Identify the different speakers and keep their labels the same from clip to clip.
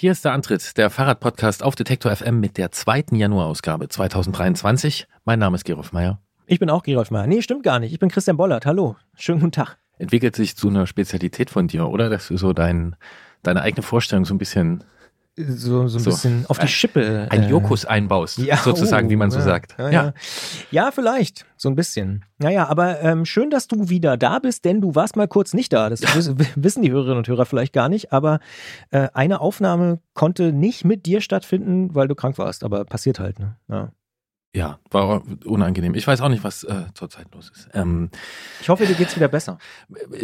Speaker 1: Hier ist der Antritt, der Fahrradpodcast auf Detektor FM mit der zweiten Januarausgabe 2023. Mein Name ist Gerolf Meyer.
Speaker 2: Ich bin auch Gerolf Meyer. Nee, stimmt gar nicht. Ich bin Christian Bollert. Hallo. Schönen guten Tag.
Speaker 1: Entwickelt sich zu einer Spezialität von dir, oder? Dass du so dein, deine eigene Vorstellung so ein bisschen
Speaker 2: so, so ein so. bisschen auf die Schippe.
Speaker 1: Ein äh, Jokus einbaust, ja, sozusagen, oh, wie man so
Speaker 2: ja,
Speaker 1: sagt.
Speaker 2: Ja, ja. ja, vielleicht, so ein bisschen. Naja, aber ähm, schön, dass du wieder da bist, denn du warst mal kurz nicht da. Das wissen die Hörerinnen und Hörer vielleicht gar nicht, aber äh, eine Aufnahme konnte nicht mit dir stattfinden, weil du krank warst, aber passiert halt. Ne? Ja.
Speaker 1: Ja, war unangenehm. Ich weiß auch nicht, was äh, zurzeit los ist. Ähm,
Speaker 2: ich hoffe, dir geht's wieder besser.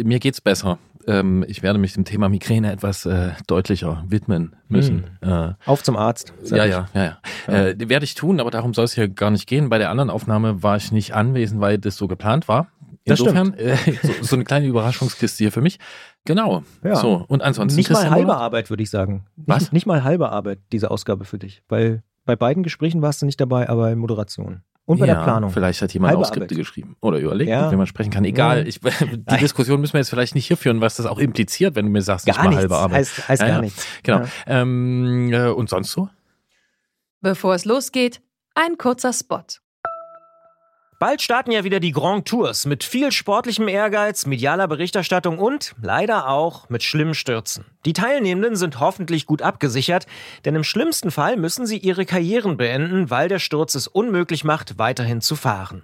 Speaker 1: Mir geht's besser. Ähm, ich werde mich dem Thema Migräne etwas äh, deutlicher widmen müssen.
Speaker 2: Hm. Äh, Auf zum Arzt.
Speaker 1: Ja, ja, ja, ja, ja. Äh, werde ich tun, aber darum soll es hier gar nicht gehen. Bei der anderen Aufnahme war ich nicht anwesend, weil das so geplant war. Insofern äh, so, so, eine kleine Überraschungskiste hier für mich. Genau. Ja. So und ansonsten
Speaker 2: nicht mal halbe Arbeit, würde ich sagen. Nicht,
Speaker 1: Was?
Speaker 2: Nicht mal halbe Arbeit diese Ausgabe für dich, weil bei beiden Gesprächen warst du nicht dabei, aber in Moderation. Und bei ja, der Planung.
Speaker 1: Vielleicht hat jemand auch Skripte geschrieben oder überlegt, ja. wie man sprechen kann. Egal, ja. ich, die Diskussion müssen wir jetzt vielleicht nicht hier führen, was das auch impliziert, wenn du mir sagst,
Speaker 2: gar
Speaker 1: nicht
Speaker 2: mal halbe Arbeit. Heißt, heißt gar nichts.
Speaker 1: Genau. Ähm, äh, und sonst so?
Speaker 3: Bevor es losgeht, ein kurzer Spot.
Speaker 2: Bald starten ja wieder die Grand Tours mit viel sportlichem Ehrgeiz, medialer Berichterstattung und leider auch mit schlimmen Stürzen. Die Teilnehmenden sind hoffentlich gut abgesichert, denn im schlimmsten Fall müssen sie ihre Karrieren beenden, weil der Sturz es unmöglich macht, weiterhin zu fahren.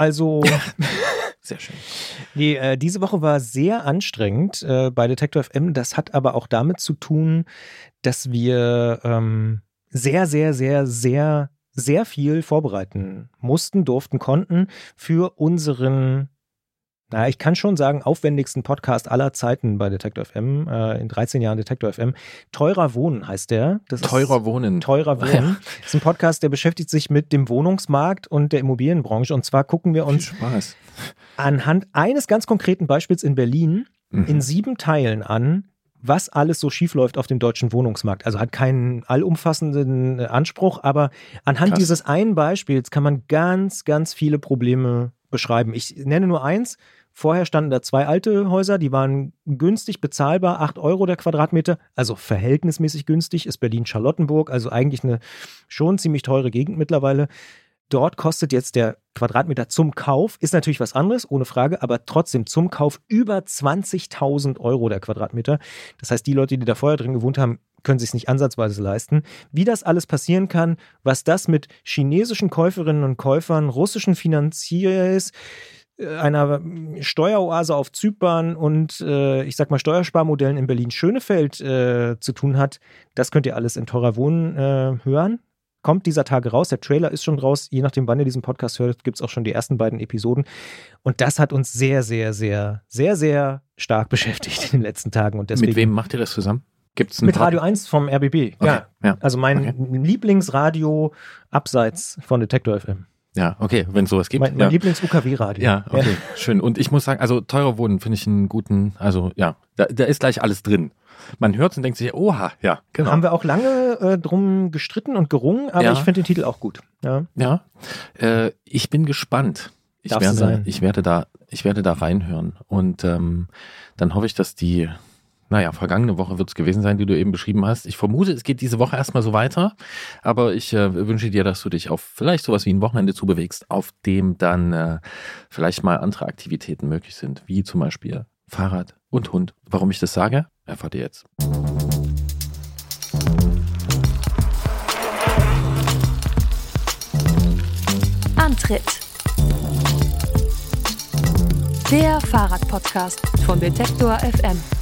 Speaker 2: also
Speaker 1: Sehr schön.
Speaker 2: Nee, äh, diese Woche war sehr anstrengend äh, bei Detector FM. Das hat aber auch damit zu tun, dass wir ähm, sehr, sehr, sehr, sehr, sehr viel vorbereiten mussten, durften, konnten für unseren naja, ich kann schon sagen, aufwendigsten Podcast aller Zeiten bei Detektor FM, äh, in 13 Jahren Detektor FM. Teurer Wohnen heißt der.
Speaker 1: Das teurer Wohnen.
Speaker 2: Teurer Wohnen. Ja. Das ist ein Podcast, der beschäftigt sich mit dem Wohnungsmarkt und der Immobilienbranche. Und zwar gucken wir uns anhand eines ganz konkreten Beispiels in Berlin mhm. in sieben Teilen an, was alles so schiefläuft auf dem deutschen Wohnungsmarkt. Also hat keinen allumfassenden Anspruch, aber anhand Krass. dieses einen Beispiels kann man ganz, ganz viele Probleme beschreiben. Ich nenne nur eins. Vorher standen da zwei alte Häuser, die waren günstig bezahlbar, 8 Euro der Quadratmeter, also verhältnismäßig günstig, ist Berlin-Charlottenburg, also eigentlich eine schon ziemlich teure Gegend mittlerweile. Dort kostet jetzt der Quadratmeter zum Kauf, ist natürlich was anderes, ohne Frage, aber trotzdem zum Kauf über 20.000 Euro der Quadratmeter. Das heißt, die Leute, die da vorher drin gewohnt haben, können sich nicht ansatzweise leisten. Wie das alles passieren kann, was das mit chinesischen Käuferinnen und Käufern, russischen Finanziers, äh, einer Steueroase auf Zypern und äh, ich sag mal Steuersparmodellen in Berlin-Schönefeld äh, zu tun hat, das könnt ihr alles in Teurer Wohnen äh, hören. Kommt dieser Tage raus, der Trailer ist schon raus, je nachdem, wann ihr diesen Podcast hört, gibt es auch schon die ersten beiden Episoden. Und das hat uns sehr, sehr, sehr, sehr, sehr stark beschäftigt in den letzten Tagen. Und deswegen,
Speaker 1: Mit wem macht ihr das zusammen?
Speaker 2: Gibt's Mit Radio 1 vom RBB. Okay, ja. ja. Also mein okay. Lieblingsradio abseits von Detektor FM.
Speaker 1: Ja, okay, wenn sowas gibt.
Speaker 2: Mein, mein ja. Lieblings-UKW-Radio.
Speaker 1: Ja, okay, ja. schön. Und ich muss sagen, also teurer Wohnen finde ich einen guten, also ja, da, da ist gleich alles drin. Man hört es und denkt sich, oha, ja,
Speaker 2: genau. Haben wir auch lange äh, drum gestritten und gerungen, aber ja. ich finde den Titel auch gut. Ja,
Speaker 1: ja. Äh, ich bin gespannt. Ich werde, sein. ich werde da, ich werde da reinhören und ähm, dann hoffe ich, dass die naja, vergangene Woche wird es gewesen sein, die du eben beschrieben hast. Ich vermute, es geht diese Woche erstmal so weiter, aber ich äh, wünsche dir, dass du dich auf vielleicht sowas wie ein Wochenende zubewegst, auf dem dann äh, vielleicht mal andere Aktivitäten möglich sind, wie zum Beispiel Fahrrad und Hund. Warum ich das sage, erfahrt ihr jetzt.
Speaker 3: Antritt. Der Fahrradpodcast von Detektor FM.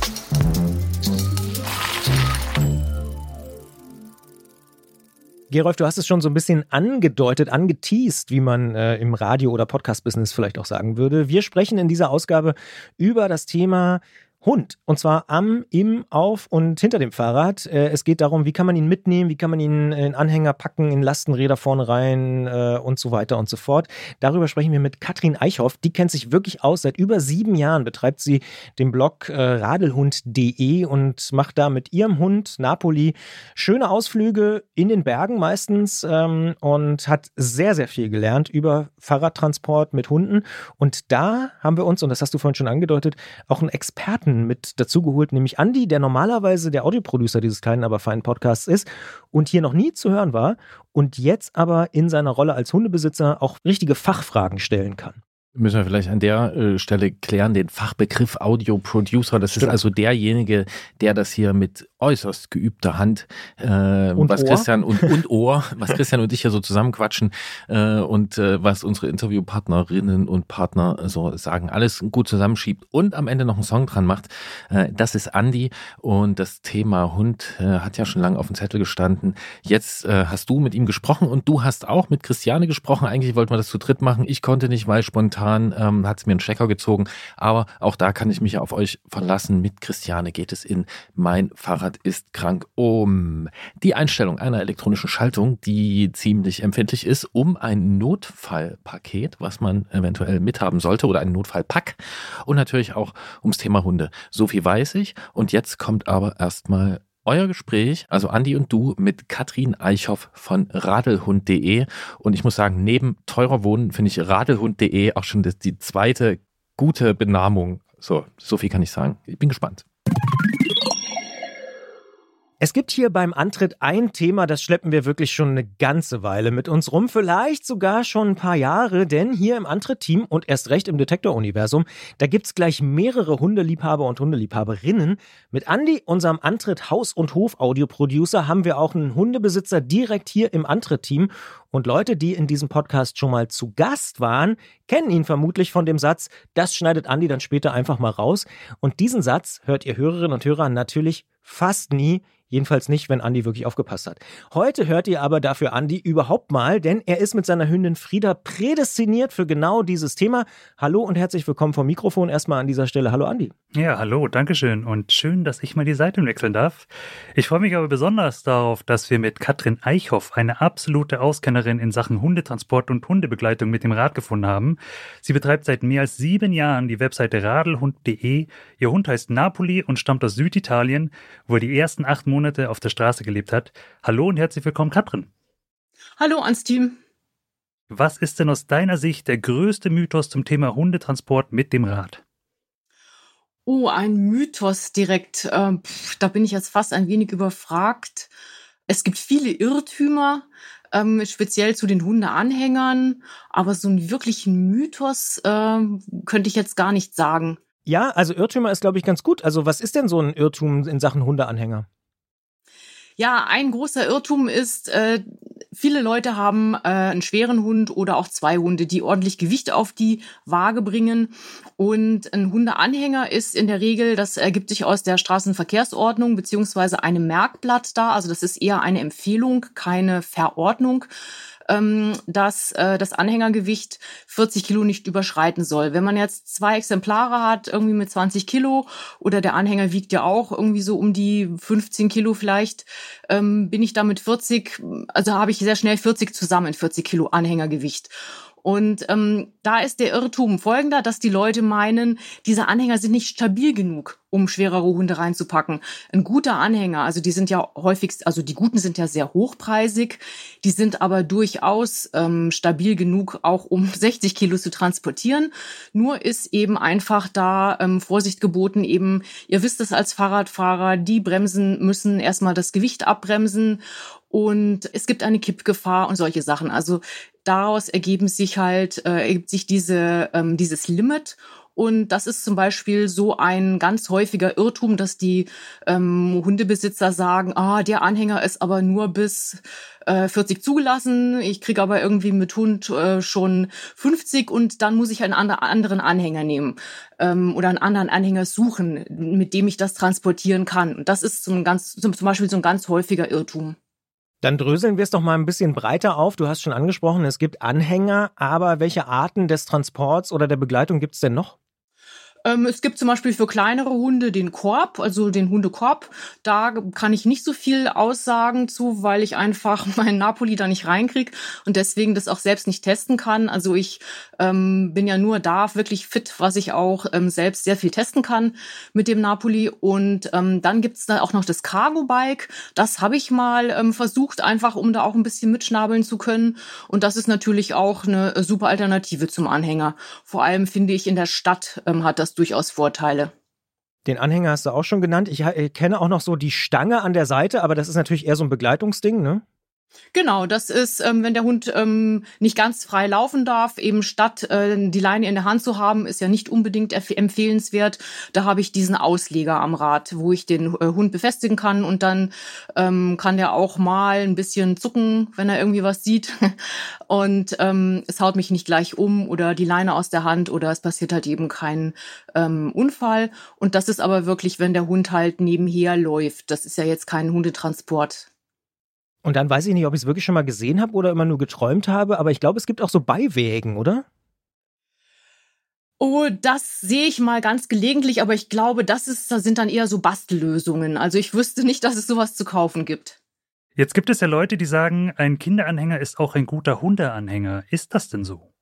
Speaker 2: Gerolf, du hast es schon so ein bisschen angedeutet, angeteased, wie man äh, im Radio- oder Podcast-Business vielleicht auch sagen würde. Wir sprechen in dieser Ausgabe über das Thema Hund. Und zwar am, im, auf und hinter dem Fahrrad. Äh, es geht darum, wie kann man ihn mitnehmen, wie kann man ihn in Anhänger packen, in Lastenräder vorne rein äh, und so weiter und so fort. Darüber sprechen wir mit Katrin Eichhoff. Die kennt sich wirklich aus. Seit über sieben Jahren betreibt sie den Blog äh, radelhund.de und macht da mit ihrem Hund Napoli schöne Ausflüge in den Bergen meistens ähm, und hat sehr, sehr viel gelernt über Fahrradtransport mit Hunden. Und da haben wir uns, und das hast du vorhin schon angedeutet, auch einen Experten Experten mit dazugeholt, nämlich Andy, der normalerweise der Audioproducer dieses kleinen, aber feinen Podcasts ist und hier noch nie zu hören war und jetzt aber in seiner Rolle als Hundebesitzer auch richtige Fachfragen stellen kann.
Speaker 1: Müssen wir vielleicht an der äh, Stelle klären, den Fachbegriff Audio Producer. Das Stimmt. ist also derjenige, der das hier mit äußerst geübter Hand, äh, und was Ohr. Christian und, und Ohr, was Christian und ich hier so zusammenquatschen äh, und äh, was unsere Interviewpartnerinnen und Partner so sagen, alles gut zusammenschiebt und am Ende noch einen Song dran macht. Äh, das ist Andy und das Thema Hund äh, hat ja schon lange auf dem Zettel gestanden. Jetzt äh, hast du mit ihm gesprochen und du hast auch mit Christiane gesprochen. Eigentlich wollten wir das zu dritt machen. Ich konnte nicht, weil spontan ähm, hat es mir einen Checker gezogen. Aber auch da kann ich mich auf euch verlassen. Mit Christiane geht es in mein Fahrrad Fahrrad ist krank um. Die Einstellung einer elektronischen Schaltung, die ziemlich empfindlich ist, um ein Notfallpaket, was man eventuell mithaben sollte, oder ein Notfallpack. Und natürlich auch ums Thema Hunde. So viel weiß ich. Und jetzt kommt aber erstmal euer Gespräch, also Andi und du, mit Katrin Eichhoff von radelhund.de. Und ich muss sagen, neben teurer Wohnen finde ich radelhund.de auch schon die zweite gute Benamung. So, so viel kann ich sagen. Ich bin gespannt.
Speaker 2: Es gibt hier beim Antritt ein Thema, das schleppen wir wirklich schon eine ganze Weile mit uns rum, vielleicht sogar schon ein paar Jahre, denn hier im Antritt-Team und erst recht im Detektor-Universum, da gibt's gleich mehrere Hundeliebhaber und Hundeliebhaberinnen. Mit Andy, unserem Antritt Haus- und Hof-Audio-Producer, haben wir auch einen Hundebesitzer direkt hier im Antritt-Team und Leute, die in diesem Podcast schon mal zu Gast waren, kennen ihn vermutlich von dem Satz, das schneidet Andy dann später einfach mal raus. Und diesen Satz hört ihr Hörerinnen und Hörer natürlich fast nie Jedenfalls nicht, wenn Andi wirklich aufgepasst hat. Heute hört ihr aber dafür Andi überhaupt mal, denn er ist mit seiner Hündin Frieda prädestiniert für genau dieses Thema. Hallo und herzlich willkommen vom Mikrofon erstmal an dieser Stelle. Hallo Andi.
Speaker 4: Ja, hallo, Dankeschön und schön, dass ich mal die Seite wechseln darf. Ich freue mich aber besonders darauf, dass wir mit Katrin Eichhoff, eine absolute Auskennerin in Sachen Hundetransport und Hundebegleitung mit dem Rad gefunden haben. Sie betreibt seit mehr als sieben Jahren die Webseite radelhund.de. Ihr Hund heißt Napoli und stammt aus Süditalien, wo er die ersten acht Monate Monate auf der Straße gelebt hat. Hallo und herzlich willkommen, Katrin.
Speaker 5: Hallo ans Team.
Speaker 4: Was ist denn aus deiner Sicht der größte Mythos zum Thema Hundetransport mit dem Rad?
Speaker 5: Oh, ein Mythos direkt. Ähm, da bin ich jetzt fast ein wenig überfragt. Es gibt viele Irrtümer, ähm, speziell zu den Hundeanhängern, aber so einen wirklichen Mythos äh, könnte ich jetzt gar nicht sagen.
Speaker 2: Ja, also Irrtümer ist, glaube ich, ganz gut. Also was ist denn so ein Irrtum in Sachen Hundeanhänger?
Speaker 5: Ja, ein großer Irrtum ist, äh, viele Leute haben äh, einen schweren Hund oder auch zwei Hunde, die ordentlich Gewicht auf die Waage bringen. Und ein Hundeanhänger ist in der Regel, das ergibt sich aus der Straßenverkehrsordnung beziehungsweise einem Merkblatt da. Also das ist eher eine Empfehlung, keine Verordnung ähm, dass äh, das Anhängergewicht 40 Kilo nicht überschreiten soll. Wenn man jetzt zwei Exemplare hat, irgendwie mit 20 Kilo oder der Anhänger wiegt ja auch irgendwie so um die 15 Kilo vielleicht, ähm, bin ich da mit 40, also habe ich sehr schnell 40 zusammen, 40 Kilo Anhängergewicht. Und ähm, da ist der Irrtum folgender, dass die Leute meinen, diese Anhänger sind nicht stabil genug, um schwerere Hunde reinzupacken. Ein guter Anhänger, also die sind ja häufig, also die guten sind ja sehr hochpreisig, die sind aber durchaus ähm, stabil genug, auch um 60 Kilo zu transportieren. Nur ist eben einfach da ähm, Vorsicht geboten, eben, ihr wisst es als Fahrradfahrer, die Bremsen müssen erstmal das Gewicht abbremsen und es gibt eine Kippgefahr und solche Sachen. Also daraus ergeben sich halt, äh, ergibt sich diese, ähm, dieses Limit. Und das ist zum Beispiel so ein ganz häufiger Irrtum, dass die ähm, Hundebesitzer sagen, ah, der Anhänger ist aber nur bis äh, 40 zugelassen, ich kriege aber irgendwie mit Hund äh, schon 50 und dann muss ich einen anderen Anhänger nehmen ähm, oder einen anderen Anhänger suchen, mit dem ich das transportieren kann. Und das ist so ein ganz, zum Beispiel so ein ganz häufiger Irrtum.
Speaker 2: Dann dröseln wir es doch mal ein bisschen breiter auf. Du hast schon angesprochen, es gibt Anhänger, aber welche Arten des Transports oder der Begleitung gibt es denn noch?
Speaker 5: Ähm, es gibt zum Beispiel für kleinere Hunde den Korb, also den Hundekorb. Da kann ich nicht so viel aussagen zu, weil ich einfach meinen Napoli da nicht reinkriege und deswegen das auch selbst nicht testen kann. Also ich ähm, bin ja nur da wirklich fit, was ich auch ähm, selbst sehr viel testen kann mit dem Napoli. Und ähm, dann gibt's da auch noch das Cargo-Bike. Das habe ich mal ähm, versucht, einfach um da auch ein bisschen mitschnabeln zu können. Und das ist natürlich auch eine super Alternative zum Anhänger. Vor allem finde ich, in der Stadt ähm, hat das durchaus Vorteile.
Speaker 2: Den Anhänger hast du auch schon genannt. Ich, ich kenne auch noch so die Stange an der Seite, aber das ist natürlich eher so ein Begleitungsding, ne?
Speaker 5: Genau, das ist, ähm, wenn der Hund ähm, nicht ganz frei laufen darf, eben statt äh, die Leine in der Hand zu haben, ist ja nicht unbedingt empfehlenswert. Da habe ich diesen Ausleger am Rad, wo ich den äh, Hund befestigen kann und dann ähm, kann der auch mal ein bisschen zucken, wenn er irgendwie was sieht. und ähm, es haut mich nicht gleich um oder die Leine aus der Hand oder es passiert halt eben kein ähm, Unfall. Und das ist aber wirklich, wenn der Hund halt nebenher läuft. Das ist ja jetzt kein Hundetransport.
Speaker 2: Und dann weiß ich nicht, ob ich es wirklich schon mal gesehen habe oder immer nur geträumt habe, aber ich glaube, es gibt auch so Beiwägen, oder?
Speaker 5: Oh, das sehe ich mal ganz gelegentlich, aber ich glaube, das, ist, das sind dann eher so Bastellösungen. Also ich wüsste nicht, dass es sowas zu kaufen gibt.
Speaker 4: Jetzt gibt es ja Leute, die sagen, ein Kinderanhänger ist auch ein guter Hundeanhänger. Ist das denn so?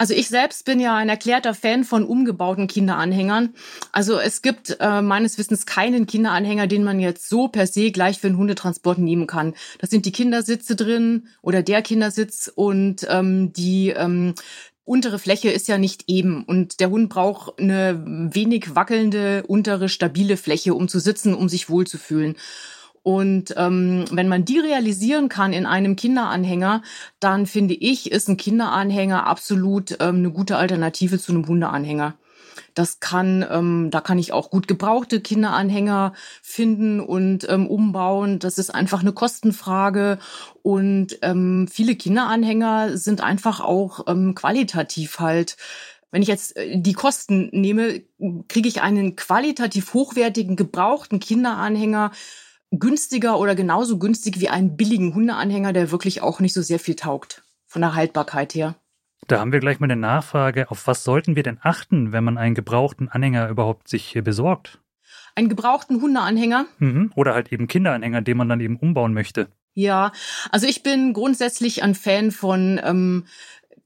Speaker 5: Also ich selbst bin ja ein erklärter Fan von umgebauten Kinderanhängern. Also es gibt äh, meines Wissens keinen Kinderanhänger, den man jetzt so per se gleich für einen Hundetransport nehmen kann. Da sind die Kindersitze drin oder der Kindersitz und ähm, die ähm, untere Fläche ist ja nicht eben und der Hund braucht eine wenig wackelnde untere stabile Fläche, um zu sitzen, um sich wohlzufühlen. Und ähm, wenn man die realisieren kann in einem Kinderanhänger, dann finde ich, ist ein Kinderanhänger absolut ähm, eine gute Alternative zu einem Hundeanhänger. Das kann, ähm, da kann ich auch gut gebrauchte Kinderanhänger finden und ähm, umbauen. Das ist einfach eine Kostenfrage. Und ähm, viele Kinderanhänger sind einfach auch ähm, qualitativ halt wenn ich jetzt äh, die Kosten nehme, kriege ich einen qualitativ hochwertigen, gebrauchten Kinderanhänger günstiger oder genauso günstig wie einen billigen Hundeanhänger, der wirklich auch nicht so sehr viel taugt von der Haltbarkeit her.
Speaker 4: Da haben wir gleich mal eine Nachfrage. Auf was sollten wir denn achten, wenn man einen gebrauchten Anhänger überhaupt sich besorgt?
Speaker 5: Einen gebrauchten Hundeanhänger?
Speaker 4: Mhm. Oder halt eben Kinderanhänger, den man dann eben umbauen möchte.
Speaker 5: Ja, also ich bin grundsätzlich ein Fan von ähm,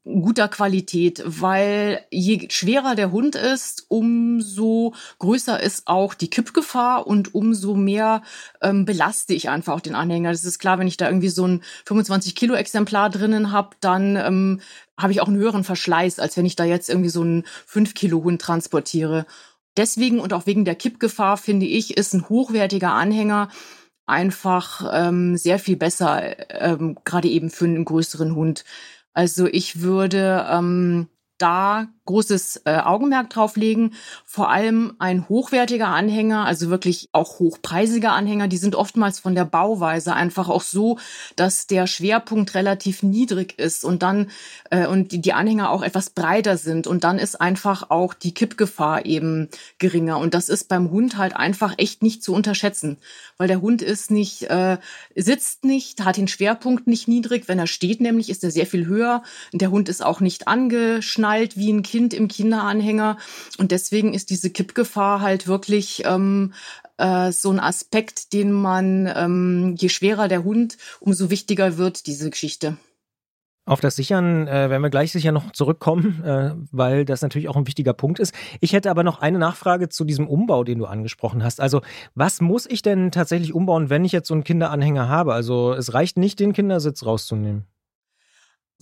Speaker 5: guter Qualität, weil je schwerer der Hund ist, umso größer ist auch die Kippgefahr und umso mehr ähm, belaste ich einfach auch den Anhänger. Das ist klar, wenn ich da irgendwie so ein 25 Kilo Exemplar drinnen habe, dann ähm, habe ich auch einen höheren Verschleiß, als wenn ich da jetzt irgendwie so einen 5 Kilo Hund transportiere. Deswegen und auch wegen der Kippgefahr finde ich, ist ein hochwertiger Anhänger einfach ähm, sehr viel besser, ähm, gerade eben für einen größeren Hund. Also ich würde ähm, da großes äh, Augenmerk drauf legen. Vor allem ein hochwertiger Anhänger, also wirklich auch hochpreisiger Anhänger, die sind oftmals von der Bauweise einfach auch so, dass der Schwerpunkt relativ niedrig ist und dann äh, und die, die Anhänger auch etwas breiter sind. Und dann ist einfach auch die Kippgefahr eben geringer. Und das ist beim Hund halt einfach echt nicht zu unterschätzen, weil der Hund ist nicht äh, sitzt nicht, hat den Schwerpunkt nicht niedrig, wenn er steht nämlich ist er sehr viel höher. Der Hund ist auch nicht angeschnallt wie ein Kind Kind im Kinderanhänger. Und deswegen ist diese Kippgefahr halt wirklich ähm, äh, so ein Aspekt, den man, ähm, je schwerer der Hund, umso wichtiger wird diese Geschichte.
Speaker 2: Auf das Sichern äh, werden wir gleich sicher noch zurückkommen, äh, weil das natürlich auch ein wichtiger Punkt ist. Ich hätte aber noch eine Nachfrage zu diesem Umbau, den du angesprochen hast. Also, was muss ich denn tatsächlich umbauen, wenn ich jetzt so einen Kinderanhänger habe? Also, es reicht nicht, den Kindersitz rauszunehmen.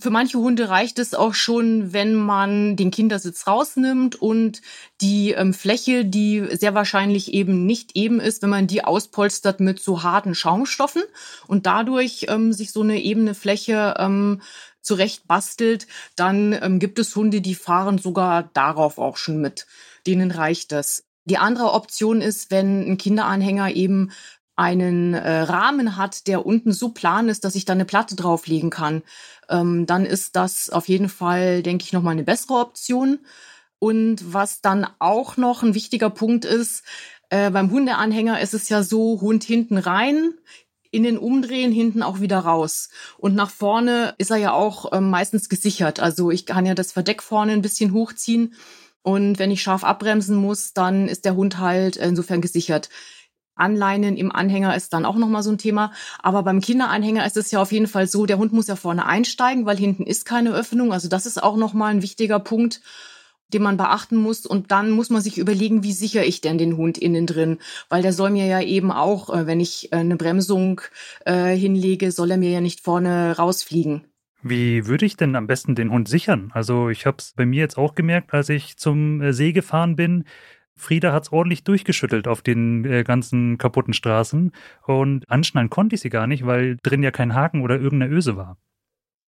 Speaker 5: Für manche Hunde reicht es auch schon, wenn man den Kindersitz rausnimmt und die ähm, Fläche, die sehr wahrscheinlich eben nicht eben ist, wenn man die auspolstert mit so harten Schaumstoffen und dadurch ähm, sich so eine ebene Fläche ähm, zurecht bastelt, dann ähm, gibt es Hunde, die fahren sogar darauf auch schon mit. Denen reicht das. Die andere Option ist, wenn ein Kinderanhänger eben einen äh, Rahmen hat, der unten so plan ist, dass ich da eine Platte drauflegen kann ähm, dann ist das auf jeden Fall, denke ich, nochmal eine bessere Option. Und was dann auch noch ein wichtiger Punkt ist, äh, beim Hundeanhänger ist es ja so, Hund hinten rein, in den Umdrehen hinten auch wieder raus. Und nach vorne ist er ja auch ähm, meistens gesichert. Also ich kann ja das Verdeck vorne ein bisschen hochziehen. Und wenn ich scharf abbremsen muss, dann ist der Hund halt insofern gesichert. Anleinen im Anhänger ist dann auch nochmal so ein Thema. Aber beim Kinderanhänger ist es ja auf jeden Fall so, der Hund muss ja vorne einsteigen, weil hinten ist keine Öffnung. Also das ist auch nochmal ein wichtiger Punkt, den man beachten muss. Und dann muss man sich überlegen, wie sichere ich denn den Hund innen drin? Weil der soll mir ja eben auch, äh, wenn ich äh, eine Bremsung äh, hinlege, soll er mir ja nicht vorne rausfliegen.
Speaker 4: Wie würde ich denn am besten den Hund sichern? Also ich habe es bei mir jetzt auch gemerkt, als ich zum See gefahren bin. Frieda hat es ordentlich durchgeschüttelt auf den äh, ganzen kaputten Straßen und anschnallen konnte ich sie gar nicht, weil drin ja kein Haken oder irgendeine Öse war.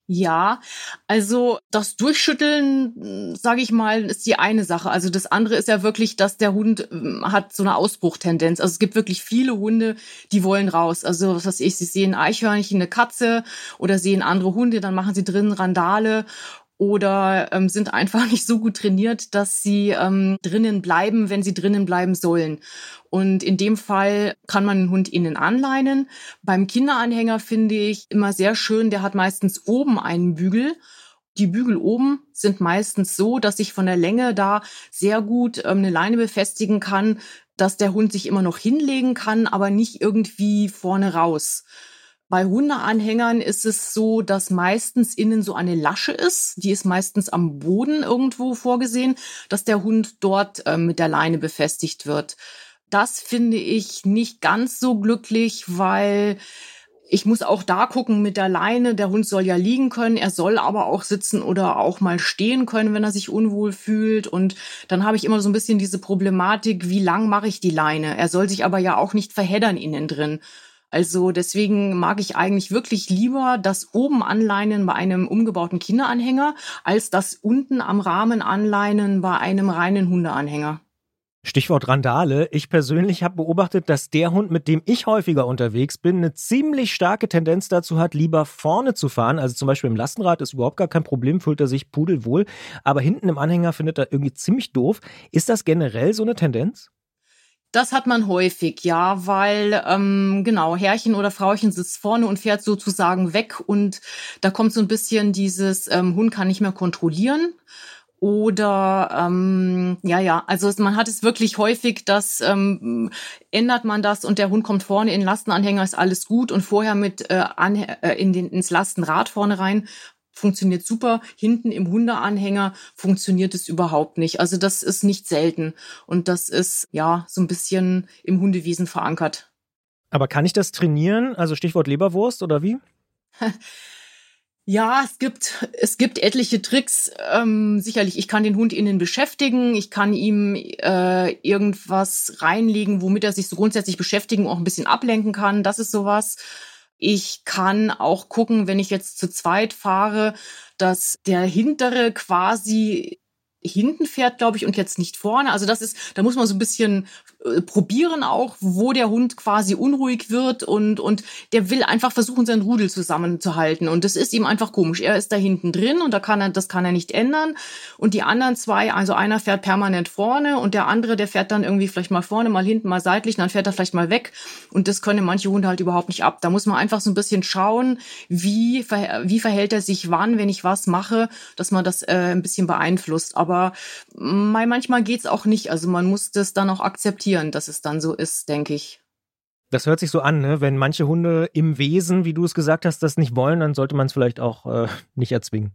Speaker 5: Ja, also das Durchschütteln, sage ich mal, ist die eine Sache. Also das andere ist ja wirklich, dass der Hund äh, hat so eine Ausbruchtendenz. Also es gibt wirklich viele Hunde, die wollen raus. Also was weiß ich, sie sehen Eichhörnchen, eine Katze oder sehen andere Hunde, dann machen sie drinnen Randale oder ähm, sind einfach nicht so gut trainiert, dass sie ähm, drinnen bleiben, wenn sie drinnen bleiben sollen. Und in dem Fall kann man den Hund innen anleinen. Beim Kinderanhänger finde ich immer sehr schön, der hat meistens oben einen Bügel. Die Bügel oben sind meistens so, dass ich von der Länge da sehr gut ähm, eine Leine befestigen kann, dass der Hund sich immer noch hinlegen kann, aber nicht irgendwie vorne raus. Bei Hundeanhängern ist es so, dass meistens innen so eine Lasche ist. Die ist meistens am Boden irgendwo vorgesehen, dass der Hund dort äh, mit der Leine befestigt wird. Das finde ich nicht ganz so glücklich, weil ich muss auch da gucken mit der Leine. Der Hund soll ja liegen können, er soll aber auch sitzen oder auch mal stehen können, wenn er sich unwohl fühlt. Und dann habe ich immer so ein bisschen diese Problematik, wie lang mache ich die Leine? Er soll sich aber ja auch nicht verheddern innen drin. Also deswegen mag ich eigentlich wirklich lieber das oben anleinen bei einem umgebauten Kinderanhänger, als das unten am Rahmen anleinen bei einem reinen Hundeanhänger.
Speaker 2: Stichwort Randale. Ich persönlich habe beobachtet, dass der Hund, mit dem ich häufiger unterwegs bin, eine ziemlich starke Tendenz dazu hat, lieber vorne zu fahren. Also zum Beispiel im Lastenrad ist überhaupt gar kein Problem, fühlt er sich pudelwohl. Aber hinten im Anhänger findet er irgendwie ziemlich doof. Ist das generell so eine Tendenz?
Speaker 5: Das hat man häufig, ja, weil ähm, genau, Herrchen oder Frauchen sitzt vorne und fährt sozusagen weg und da kommt so ein bisschen dieses ähm, Hund kann nicht mehr kontrollieren. Oder ähm, ja, ja, also man hat es wirklich häufig, dass ähm, ändert man das und der Hund kommt vorne in den Lastenanhänger, ist alles gut und vorher mit äh, an, äh, in den, ins Lastenrad vorne rein funktioniert super. Hinten im Hundeanhänger funktioniert es überhaupt nicht. Also das ist nicht selten. Und das ist ja so ein bisschen im Hundewesen verankert.
Speaker 2: Aber kann ich das trainieren? Also Stichwort Leberwurst oder wie?
Speaker 5: Ja, es gibt, es gibt etliche Tricks. Ähm, sicherlich, ich kann den Hund innen beschäftigen, ich kann ihm äh, irgendwas reinlegen, womit er sich so grundsätzlich beschäftigen, auch ein bisschen ablenken kann. Das ist sowas. Ich kann auch gucken, wenn ich jetzt zu zweit fahre, dass der hintere quasi hinten fährt, glaube ich, und jetzt nicht vorne. Also das ist, da muss man so ein bisschen äh, probieren auch, wo der Hund quasi unruhig wird und, und der will einfach versuchen, seinen Rudel zusammenzuhalten. Und das ist ihm einfach komisch. Er ist da hinten drin und da kann er, das kann er nicht ändern. Und die anderen zwei, also einer fährt permanent vorne und der andere, der fährt dann irgendwie vielleicht mal vorne, mal hinten, mal seitlich, dann fährt er vielleicht mal weg. Und das können manche Hunde halt überhaupt nicht ab. Da muss man einfach so ein bisschen schauen, wie, wie verhält er sich wann, wenn ich was mache, dass man das äh, ein bisschen beeinflusst. Aber manchmal geht's auch nicht. Also man muss das dann auch akzeptieren akzeptieren, dass es dann so ist, denke ich.
Speaker 2: Das hört sich so an, ne? Wenn manche Hunde im Wesen, wie du es gesagt hast, das nicht wollen, dann sollte man es vielleicht auch äh, nicht erzwingen.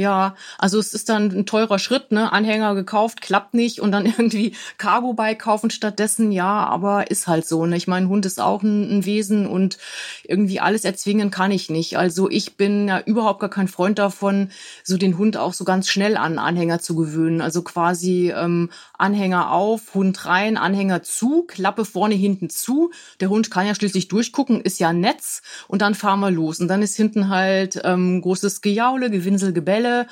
Speaker 5: Ja, also es ist dann ein teurer Schritt, ne? Anhänger gekauft, klappt nicht und dann irgendwie Cargo-Bike kaufen stattdessen, ja, aber ist halt so, ne? Ich meine, Hund ist auch ein, ein, Wesen und irgendwie alles erzwingen kann ich nicht. Also ich bin ja überhaupt gar kein Freund davon, so den Hund auch so ganz schnell an Anhänger zu gewöhnen. Also quasi ähm, Anhänger auf, Hund rein, Anhänger zu, Klappe vorne, hinten zu. Der Hund kann ja schließlich durchgucken, ist ja Netz und dann fahren wir los. Und dann ist hinten halt ähm, großes Gejaule, Gewinsel, Gebelle Stelle.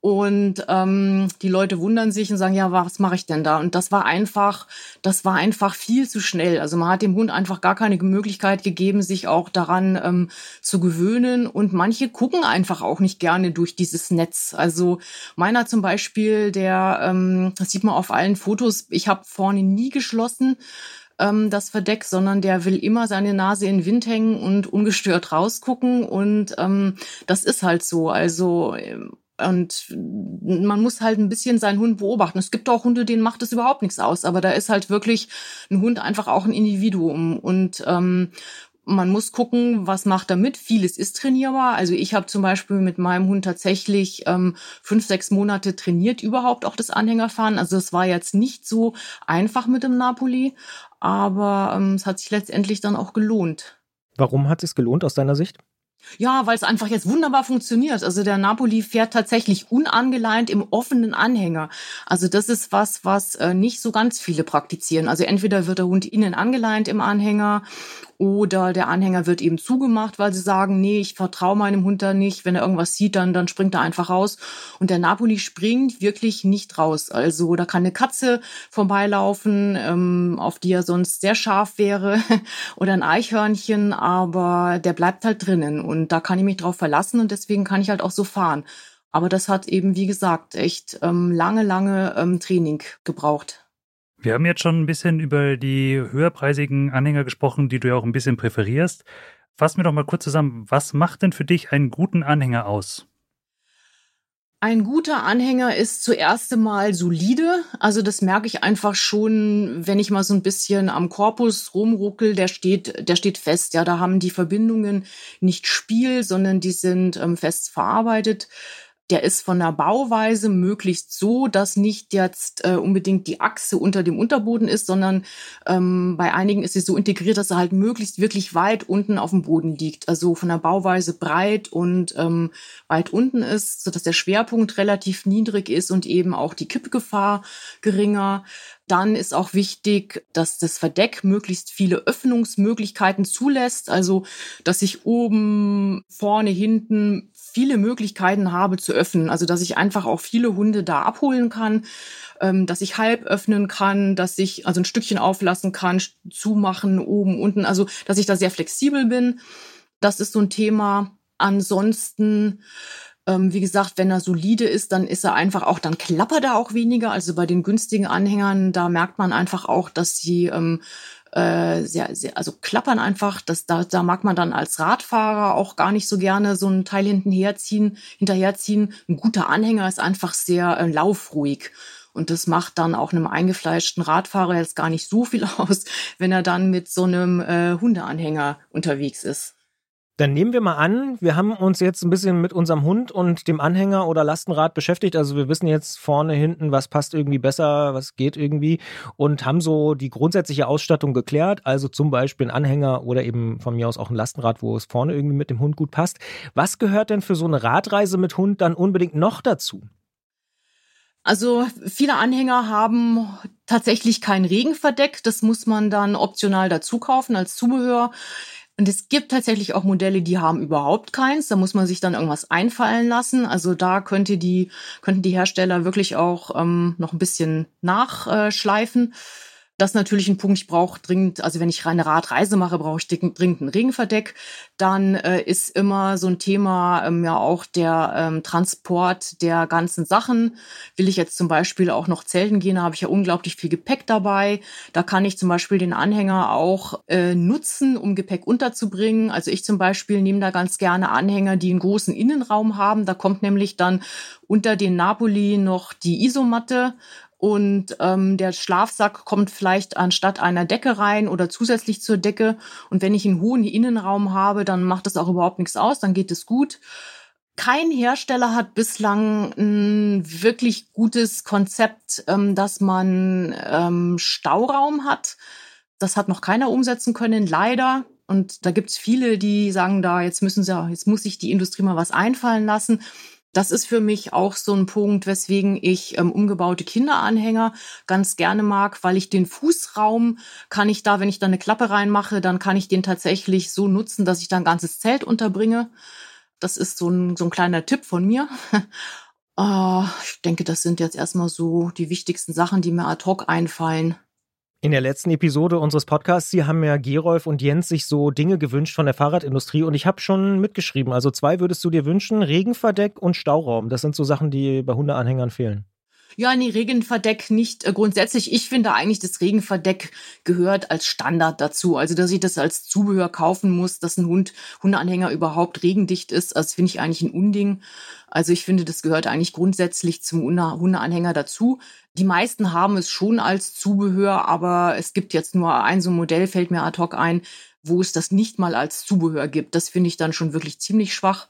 Speaker 5: Und ähm, die Leute wundern sich und sagen, ja, was mache ich denn da? Und das war einfach, das war einfach viel zu schnell. Also man hat dem Hund einfach gar keine Möglichkeit gegeben, sich auch daran ähm, zu gewöhnen. Und manche gucken einfach auch nicht gerne durch dieses Netz. Also meiner zum Beispiel, der, ähm, das sieht man auf allen Fotos, ich habe vorne nie geschlossen ähm, das Verdeck, sondern der will immer seine Nase in den Wind hängen und ungestört rausgucken. Und ähm, das ist halt so. Also ähm, Und man muss halt ein bisschen seinen Hund beobachten. Es gibt auch Hunde, denen macht es überhaupt nichts aus, aber da ist halt wirklich ein Hund einfach auch ein Individuum. Und ähm, man muss gucken, was macht er mit. Vieles ist trainierbar. Also ich habe zum Beispiel mit meinem Hund tatsächlich ähm, fünf, sechs Monate trainiert, überhaupt auch das Anhängerfahren. Also es war jetzt nicht so einfach mit dem Napoli, aber ähm, es hat sich letztendlich dann auch gelohnt.
Speaker 2: Warum hat es gelohnt aus deiner Sicht?
Speaker 5: Ja, weil es einfach jetzt wunderbar funktioniert. Also der Napoli fährt tatsächlich unangeleint im offenen Anhänger. Also das ist was, was äh, nicht so ganz viele praktizieren. Also entweder wird der Hund innen angeleint im Anhänger oder der Anhänger wird eben zugemacht, weil sie sagen, nee, ich vertraue meinem Hund da nicht. Wenn er irgendwas sieht, dann, dann springt er einfach raus. Und der Napoli springt wirklich nicht raus. Also da kann eine Katze vorbeilaufen, ähm, auf die er sonst sehr scharf wäre, oder ein Eichhörnchen, aber der bleibt halt drinnen. Und da kann ich mich drauf verlassen und deswegen kann ich halt auch so fahren. Aber das hat eben, wie gesagt, echt ähm, lange, lange ähm, Training gebraucht.
Speaker 4: Wir haben jetzt schon ein bisschen über die höherpreisigen Anhänger gesprochen, die du ja auch ein bisschen präferierst. Fass mir doch mal kurz zusammen, was macht denn für dich einen guten Anhänger aus?
Speaker 5: Ein guter Anhänger ist zuerst einmal solide. Also das merke ich einfach schon, wenn ich mal so ein bisschen am Korpus rumruckel, der steht, der steht fest. Ja, da haben die Verbindungen nicht Spiel, sondern die sind ähm, fest verarbeitet der ist von der Bauweise möglichst so, dass nicht jetzt äh, unbedingt die Achse unter dem Unterboden ist, sondern ähm, bei einigen ist sie so integriert, dass er halt möglichst wirklich weit unten auf dem Boden liegt. Also von der Bauweise breit und ähm, weit unten ist, sodass der Schwerpunkt relativ niedrig ist und eben auch die Kippgefahr geringer. Dann ist auch wichtig, dass das Verdeck möglichst viele Öffnungsmöglichkeiten zulässt, also dass ich oben, vorne, hinten viele Möglichkeiten habe zu öffnen. Also dass ich einfach auch viele Hunde da abholen kann, ähm, dass ich halb öffnen kann, dass ich also ein Stückchen auflassen kann, zumachen, oben, unten. Also dass ich da sehr flexibel bin. Das ist so ein Thema. Ansonsten ähm, wie gesagt, wenn er solide ist, dann ist er einfach auch, dann klappert er auch weniger. Also bei den günstigen Anhängern, da merkt man einfach auch, dass sie ähm, äh, sehr, sehr, also klappern einfach. Das, da, da mag man dann als Radfahrer auch gar nicht so gerne so ein Teil hinterherziehen. hinterherziehen. Ein guter Anhänger ist einfach sehr äh, laufruhig. Und das macht dann auch einem eingefleischten Radfahrer jetzt gar nicht so viel aus, wenn er dann mit so einem äh, Hundeanhänger unterwegs ist.
Speaker 2: Dann nehmen wir mal an, wir haben uns jetzt ein bisschen mit unserem Hund und dem Anhänger oder Lastenrad beschäftigt. Also wir wissen jetzt vorne, hinten, was passt irgendwie besser, was geht irgendwie und haben so die grundsätzliche Ausstattung geklärt. Also zum Beispiel ein Anhänger oder eben von mir aus auch ein Lastenrad, wo es vorne irgendwie mit dem Hund gut passt. Was gehört denn für so eine Radreise mit Hund dann unbedingt noch dazu?
Speaker 5: Also viele Anhänger haben tatsächlich kein Regenverdeck. Das muss man dann optional dazu kaufen als Zubehör. Und es gibt tatsächlich auch Modelle, die haben überhaupt keins. Da muss man sich dann irgendwas einfallen lassen. Also da könnte die, könnten die Hersteller wirklich auch ähm, noch ein bisschen nachschleifen. Äh, das ist natürlich ein Punkt, ich brauche dringend, also wenn ich eine Radreise mache, brauche ich dringend ein Regenverdeck. Dann äh, ist immer so ein Thema ähm, ja auch der ähm, Transport der ganzen Sachen. Will ich jetzt zum Beispiel auch noch zelten gehen, habe ich ja unglaublich viel Gepäck dabei. Da kann ich zum Beispiel den Anhänger auch äh, nutzen, um Gepäck unterzubringen. Also ich zum Beispiel nehme da ganz gerne Anhänger, die einen großen Innenraum haben. Da kommt nämlich dann unter den Napoli noch die Isomatte und ähm, der Schlafsack kommt vielleicht anstatt einer Decke rein oder zusätzlich zur Decke. Und wenn ich einen hohen Innenraum habe, dann macht das auch überhaupt nichts aus, dann geht es gut. Kein Hersteller hat bislang ein wirklich gutes Konzept, ähm, dass man ähm, Stauraum hat. Das hat noch keiner umsetzen können, leider. Und da gibt's viele, die sagen da, jetzt müssen sie, jetzt muss sich die Industrie mal was einfallen lassen. Das ist für mich auch so ein Punkt, weswegen ich ähm, umgebaute Kinderanhänger ganz gerne mag, weil ich den Fußraum kann ich da, wenn ich da eine Klappe reinmache, dann kann ich den tatsächlich so nutzen, dass ich da ein ganzes Zelt unterbringe. Das ist so ein, so ein kleiner Tipp von mir. uh, ich denke, das sind jetzt erstmal so die wichtigsten Sachen, die mir ad hoc einfallen.
Speaker 2: In der letzten Episode unseres Podcasts, Sie haben ja Gerolf und Jens sich so Dinge gewünscht von der Fahrradindustrie und ich habe schon mitgeschrieben. Also zwei würdest du dir wünschen, Regenverdeck und Stauraum. Das sind so Sachen, die bei Hundeanhängern fehlen.
Speaker 5: Ja, nee, Regenverdeck nicht äh, grundsätzlich. Ich finde eigentlich, das Regenverdeck gehört als Standard dazu. Also, dass ich das als Zubehör kaufen muss, dass ein Hund, Hundeanhänger überhaupt regendicht ist, das finde ich eigentlich ein Unding. Also, ich finde, das gehört eigentlich grundsätzlich zum Hundeanhänger dazu. Die meisten haben es schon als Zubehör, aber es gibt jetzt nur ein so ein Modell, fällt mir ad hoc ein, wo es das nicht mal als Zubehör gibt. Das finde ich dann schon wirklich ziemlich schwach.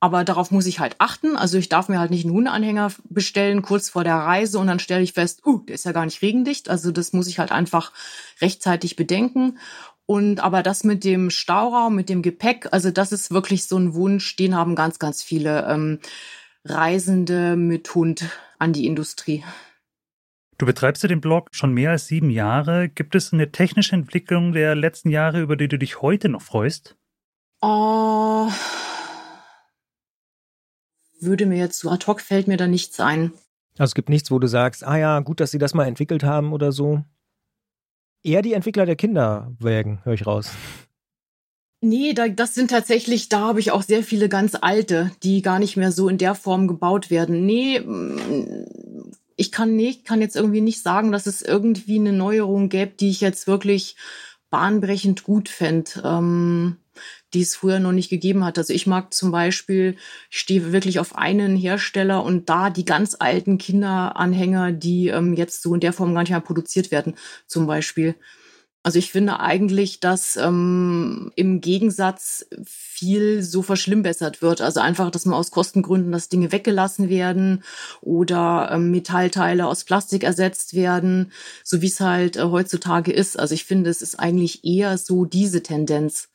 Speaker 5: Aber darauf muss ich halt achten. Also ich darf mir halt nicht einen Hundeanhänger bestellen kurz vor der Reise und dann stelle ich fest, uh, der ist ja gar nicht regendicht. Also das muss ich halt einfach rechtzeitig bedenken. Und aber das mit dem Stauraum, mit dem Gepäck, also das ist wirklich so ein Wunsch, den haben ganz, ganz viele ähm, Reisende mit Hund an die Industrie.
Speaker 4: Du betreibst ja den Blog schon mehr als sieben Jahre. Gibt es eine technische Entwicklung der letzten Jahre, über die du dich heute noch freust?
Speaker 5: Oh, würde mir jetzt so ad hoc fällt mir da nichts ein.
Speaker 2: Also es gibt nichts, wo du sagst, ah ja, gut, dass sie das mal entwickelt haben oder so. Eher die Entwickler der Kinderwägen, höre ich raus.
Speaker 5: Nee, da, das sind tatsächlich, da habe ich auch sehr viele ganz alte, die gar nicht mehr so in der Form gebaut werden. Nee, mm, ich kann nicht, kann jetzt irgendwie nicht sagen, dass es irgendwie eine Neuerung gäbe, die ich jetzt wirklich bahnbrechend gut fände. Ähm, die es früher noch nicht gegeben hat. Also ich mag zum Beispiel, ich stehe wirklich auf einen Hersteller und da die ganz alten Kinderanhänger, die ähm, jetzt so in der Form gar nicht mehr produziert werden, zum Beispiel. Also ich finde eigentlich, dass ähm, im Gegensatz viel so verschlimmbessert wird. Also einfach, dass man aus Kostengründen, dass Dinge weggelassen werden oder ähm, Metallteile aus Plastik ersetzt werden, so wie es halt äh, heutzutage ist. Also ich finde, es ist eigentlich eher so diese Tendenz.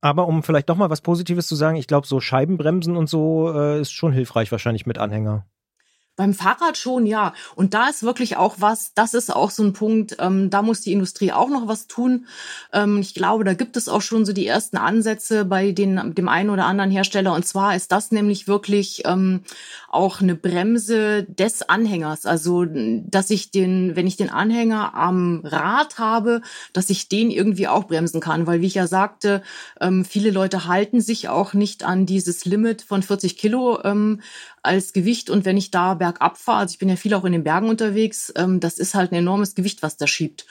Speaker 2: Aber um vielleicht doch mal was Positives zu sagen, ich glaube, so Scheibenbremsen und so äh, ist schon hilfreich wahrscheinlich mit Anhänger.
Speaker 5: Beim Fahrrad schon, ja. Und da ist wirklich auch was, das ist auch so ein Punkt, ähm, da muss die Industrie auch noch was tun. Ähm, ich glaube, da gibt es auch schon so die ersten Ansätze bei den, dem einen oder anderen Hersteller. Und zwar ist das nämlich wirklich ähm, auch eine Bremse des Anhängers. Also, dass ich den, wenn ich den Anhänger am Rad habe, dass ich den irgendwie auch bremsen kann. Weil, wie ich ja sagte, ähm, viele Leute halten sich auch nicht an dieses Limit von 40 Kilo ähm, als Gewicht. Und wenn ich da bergab fahre, also ich bin ja viel auch in den Bergen unterwegs, ähm, das ist halt ein enormes Gewicht, was da schiebt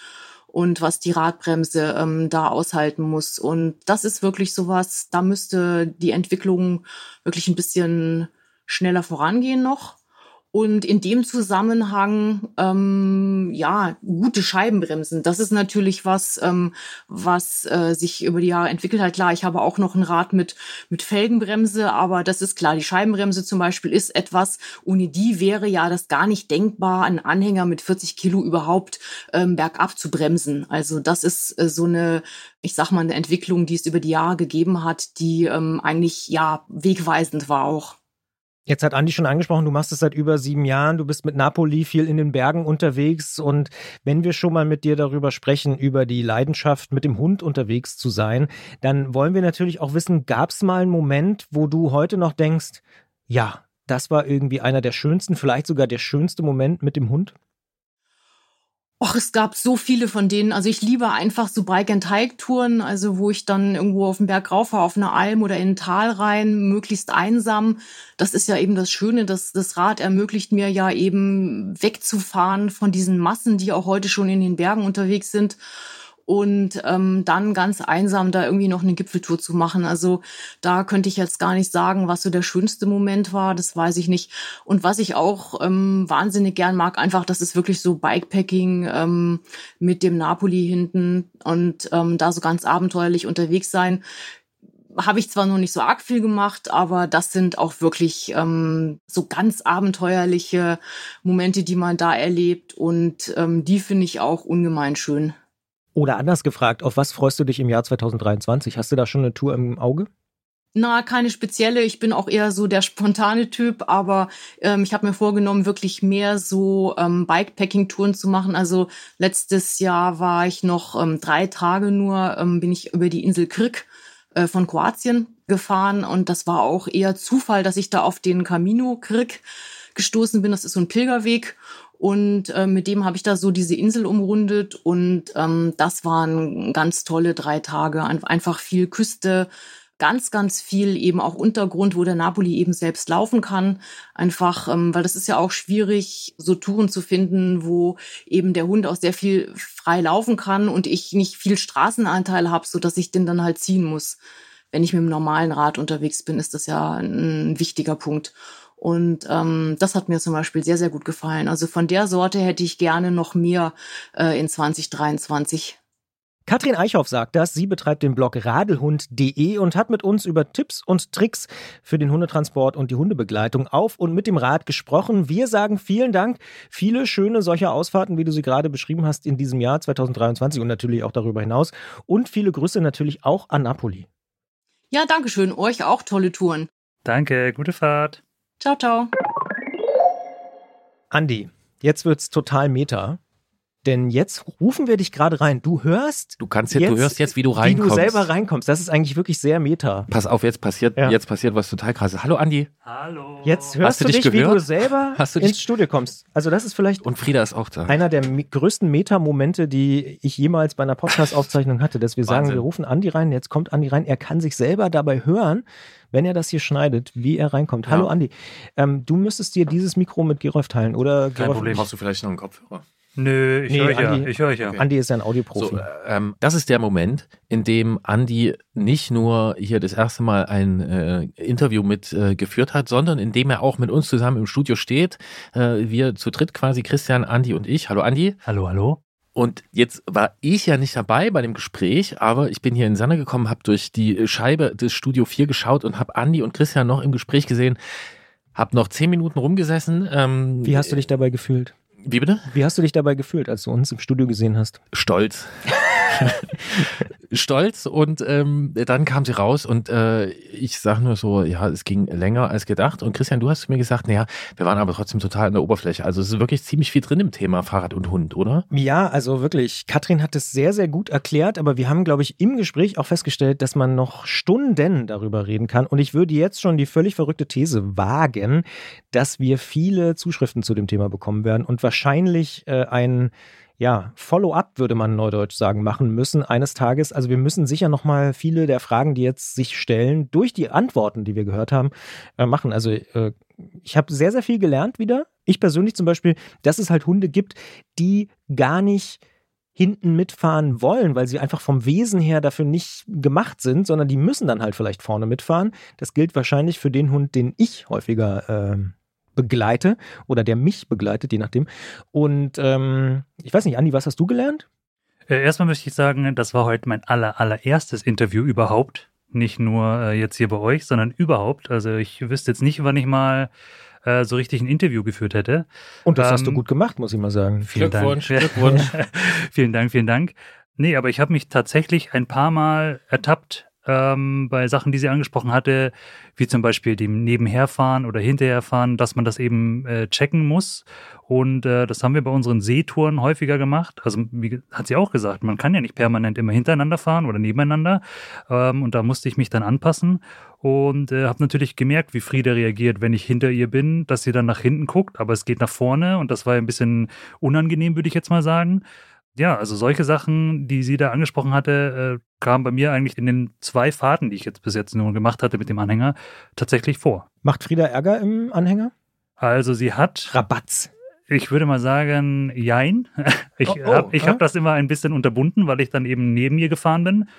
Speaker 5: und was die Radbremse ähm, da aushalten muss. Und das ist wirklich sowas, da müsste die Entwicklung wirklich ein bisschen schneller vorangehen noch. Und in dem Zusammenhang, ähm, ja, gute Scheibenbremsen. Das ist natürlich was, ähm, was äh, sich über die Jahre entwickelt hat. Klar, ich habe auch noch ein Rad mit, mit Felgenbremse, aber das ist klar. Die Scheibenbremse zum Beispiel ist etwas, ohne die wäre ja das gar nicht denkbar, einen Anhänger mit 40 Kilo überhaupt ähm, bergab zu bremsen. Also das ist äh, so eine, ich sag mal, eine Entwicklung, die es über die Jahre gegeben hat, die ähm, eigentlich, ja, wegweisend war auch.
Speaker 2: Jetzt hat Andi schon angesprochen, du machst es seit über sieben Jahren, du bist mit Napoli viel in den Bergen unterwegs und wenn wir schon mal mit dir darüber sprechen, über die Leidenschaft, mit dem Hund unterwegs zu sein, dann wollen wir natürlich auch wissen, gab es mal einen Moment, wo du heute noch denkst, ja, das war irgendwie einer der schönsten, vielleicht sogar der schönste Moment mit dem Hund?
Speaker 5: Och, es gab so viele von denen. Also ich liebe einfach so Bike-and-Hike-Touren, also wo ich dann irgendwo auf den Berg rauf fahre, auf eine Alm oder in ein Tal rein, möglichst einsam. Das ist ja eben das Schöne, dass das Rad ermöglicht mir ja eben wegzufahren von diesen Massen, die auch heute schon in den Bergen unterwegs sind und ähm, dann ganz einsam da irgendwie noch eine Gipfeltour zu machen. Also da könnte ich jetzt gar nicht sagen, was so der schönste Moment war, das weiß ich nicht. Und was ich auch ähm, wahnsinnig gern mag, einfach, das ist wirklich so Bikepacking ähm, mit dem Napoli hinten und ähm, da so ganz abenteuerlich unterwegs sein. Habe ich zwar noch nicht so arg viel gemacht, aber das sind auch wirklich ähm, so ganz abenteuerliche Momente, die man da erlebt und ähm, die finde ich auch ungemein schön.
Speaker 2: Oder anders gefragt, auf was freust du dich im Jahr 2023? Hast du da schon eine Tour im Auge?
Speaker 5: Na, keine spezielle. Ich bin auch eher so der spontane Typ, aber ähm, ich habe mir vorgenommen, wirklich mehr so ähm, Bikepacking-Touren zu machen. Also letztes Jahr war ich noch ähm, drei Tage nur, ähm, bin ich über die Insel Krk äh, von Kroatien gefahren und das war auch eher Zufall, dass ich da auf den Camino Krk gestoßen bin. Das ist so ein Pilgerweg und äh, mit dem habe ich da so diese Insel umrundet und ähm, das waren ganz tolle drei Tage. Einfach viel Küste, ganz, ganz viel eben auch Untergrund, wo der Napoli eben selbst laufen kann. Einfach, ähm, weil das ist ja auch schwierig, so Touren zu finden, wo eben der Hund auch sehr viel frei laufen kann und ich nicht viel Straßenanteil habe, so dass ich den dann halt ziehen muss. Wenn ich mit dem normalen Rad unterwegs bin, ist das ja ein wichtiger Punkt. Und ähm, das hat mir zum Beispiel sehr, sehr gut gefallen. Also von der Sorte hätte ich gerne noch mehr äh, in 2023.
Speaker 2: Katrin Eichhoff sagt das. Sie betreibt den Blog radelhund.de und hat mit uns über Tipps und Tricks für den Hundetransport und die Hundebegleitung auf und mit dem Rad gesprochen. Wir sagen vielen Dank. Viele schöne solcher Ausfahrten, wie du sie gerade beschrieben hast, in diesem Jahr 2023 und natürlich auch darüber hinaus. Und viele Grüße natürlich auch an Napoli.
Speaker 5: Ja, danke schön. Euch auch tolle Touren.
Speaker 4: Danke, gute Fahrt.
Speaker 5: Ciao, ciao.
Speaker 2: Andi, jetzt wird's total meta. Denn jetzt rufen wir dich gerade rein. Du hörst.
Speaker 1: Du kannst jetzt, jetzt, du hörst jetzt, wie du reinkommst.
Speaker 2: Wie du selber reinkommst. Das ist eigentlich wirklich sehr meta.
Speaker 1: Pass auf, jetzt passiert, ja. jetzt passiert was total krasses. Hallo Andi.
Speaker 4: Hallo.
Speaker 2: Jetzt hörst du, du dich, gehört? wie du selber du ins Studio kommst. Also das ist vielleicht.
Speaker 1: Und Frieda ist auch da.
Speaker 2: Einer der größten Meta-Momente, die ich jemals bei einer Podcast-Aufzeichnung hatte, dass wir Wahnsinn. sagen, wir rufen Andi rein. Jetzt kommt Andi rein. Er kann sich selber dabei hören, wenn er das hier schneidet, wie er reinkommt. Ja. Hallo Andi. Ähm, du müsstest dir dieses Mikro mit Gerolf teilen, oder?
Speaker 1: Kein
Speaker 2: Gerolf,
Speaker 1: Problem. Hast du vielleicht noch einen Kopfhörer?
Speaker 4: Nö, ich nee, höre ja. Ich höre ja.
Speaker 2: Andi ist ein Audioprofi. So,
Speaker 1: ähm, das ist der Moment, in dem Andi nicht nur hier das erste Mal ein äh, Interview mit äh, geführt hat, sondern in dem er auch mit uns zusammen im Studio steht. Äh, wir zu dritt quasi, Christian, Andi und ich. Hallo Andi.
Speaker 4: Hallo, hallo.
Speaker 1: Und jetzt war ich ja nicht dabei bei dem Gespräch, aber ich bin hier in Sanne gekommen, habe durch die Scheibe des Studio 4 geschaut und habe Andi und Christian noch im Gespräch gesehen. Hab noch zehn Minuten rumgesessen.
Speaker 2: Ähm, Wie hast du dich dabei gefühlt?
Speaker 1: Wie bitte?
Speaker 2: Wie hast du dich dabei gefühlt, als du uns im Studio gesehen hast?
Speaker 1: Stolz. stolz und ähm, dann kam sie raus und äh, ich sag nur so, ja, es ging länger als gedacht. Und Christian, du hast mir gesagt, naja, wir waren aber trotzdem total an der Oberfläche. Also es ist wirklich ziemlich viel drin im Thema Fahrrad und Hund, oder?
Speaker 2: Ja, also wirklich. Katrin hat es sehr, sehr gut erklärt, aber wir haben, glaube ich, im Gespräch auch festgestellt, dass man noch Stunden darüber reden kann. Und ich würde jetzt schon die völlig verrückte These wagen, dass wir viele Zuschriften zu dem Thema bekommen werden und wahrscheinlich äh, ein ja, Follow-up, würde man neudeutsch sagen, machen müssen eines Tages. Also wir müssen sicher nochmal viele der Fragen, die jetzt sich stellen, durch die Antworten, die wir gehört haben, äh, machen. Also äh, ich habe sehr, sehr viel gelernt wieder. Ich persönlich zum Beispiel, dass es halt Hunde gibt, die gar nicht hinten mitfahren wollen, weil sie einfach vom Wesen her dafür nicht gemacht sind, sondern die müssen dann halt vielleicht vorne mitfahren. Das gilt wahrscheinlich für den Hund, den ich häufiger äh, begleite oder der mich begleitet, je nachdem. Und ähm, ich weiß nicht, Andi, was hast du gelernt?
Speaker 4: Äh, erstmal möchte ich sagen, das war heute mein aller, allererstes Interview überhaupt. Nicht nur äh, jetzt hier bei euch, sondern überhaupt. Also ich wüsste jetzt nicht, wann ich mal äh, so richtig ein Interview geführt hätte.
Speaker 2: Und das ähm, hast du ähm, gut gemacht, muss ich mal sagen.
Speaker 1: Vielen Glückwunsch, Dank. Glückwunsch.
Speaker 4: vielen Dank, vielen Dank. Nee, aber ich habe mich tatsächlich ein paar Mal ertappt, ähm, bei Sachen, die sie angesprochen hatte, wie zum Beispiel dem Nebenherfahren oder Hinterherfahren, dass man das eben äh, checken muss. Und äh, das haben wir bei unseren Seetouren häufiger gemacht. Also wie hat sie auch gesagt, man kann ja nicht permanent immer hintereinander fahren oder nebeneinander. Ähm, und da musste ich mich dann anpassen und äh, habe natürlich gemerkt, wie Frieda reagiert, wenn ich hinter ihr bin, dass sie dann nach hinten guckt, aber es geht nach vorne und das war ein bisschen unangenehm, würde ich jetzt mal sagen ja, also solche Sachen, die sie da angesprochen hatte, äh, kamen bei mir eigentlich in den zwei Fahrten, die ich jetzt bis jetzt nur gemacht hatte mit dem Anhänger, tatsächlich vor.
Speaker 2: Macht Frieda Ärger im Anhänger?
Speaker 4: Also sie hat.
Speaker 2: Rabatz.
Speaker 4: Ich würde mal sagen, jein. Ich oh, oh, habe hab das immer ein bisschen unterbunden, weil ich dann eben neben ihr gefahren bin.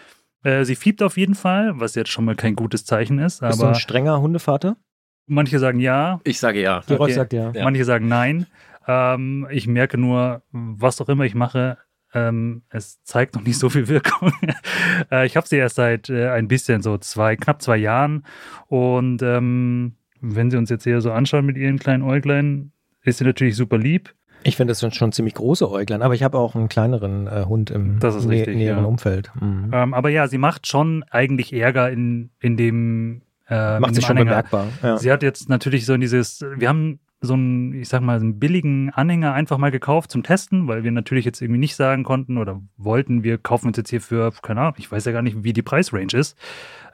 Speaker 4: Äh, sie fiebt auf jeden Fall, was jetzt schon mal kein gutes Zeichen ist.
Speaker 2: Bist du ein strenger Hundevater?
Speaker 4: Manche sagen ja.
Speaker 1: Ich sage ja.
Speaker 2: Die okay. sagt ja.
Speaker 4: Manche sagen nein. Ähm, ich merke nur, was auch immer ich mache, ähm, es zeigt noch nicht so viel Wirkung. äh, ich habe sie erst seit äh, ein bisschen, so zwei, knapp zwei Jahren. Und ähm, wenn sie uns jetzt hier so anschauen mit ihren kleinen Äuglein, ist sie natürlich super lieb.
Speaker 2: Ich finde, das sind schon ziemlich große Äuglein, aber ich habe auch einen kleineren äh, Hund im
Speaker 4: richtig,
Speaker 2: näheren
Speaker 4: ja.
Speaker 2: Umfeld.
Speaker 4: Mhm. Ähm, aber ja, sie macht schon eigentlich Ärger in, in dem.
Speaker 2: Äh, macht sich schon bemerkbar.
Speaker 4: Ja. Sie hat jetzt natürlich so dieses, wir haben so einen, ich sag mal, einen billigen Anhänger einfach mal gekauft zum Testen, weil wir natürlich jetzt irgendwie nicht sagen konnten oder wollten, wir kaufen uns jetzt hier für, keine Ahnung, ich weiß ja gar nicht, wie die Preisrange ist.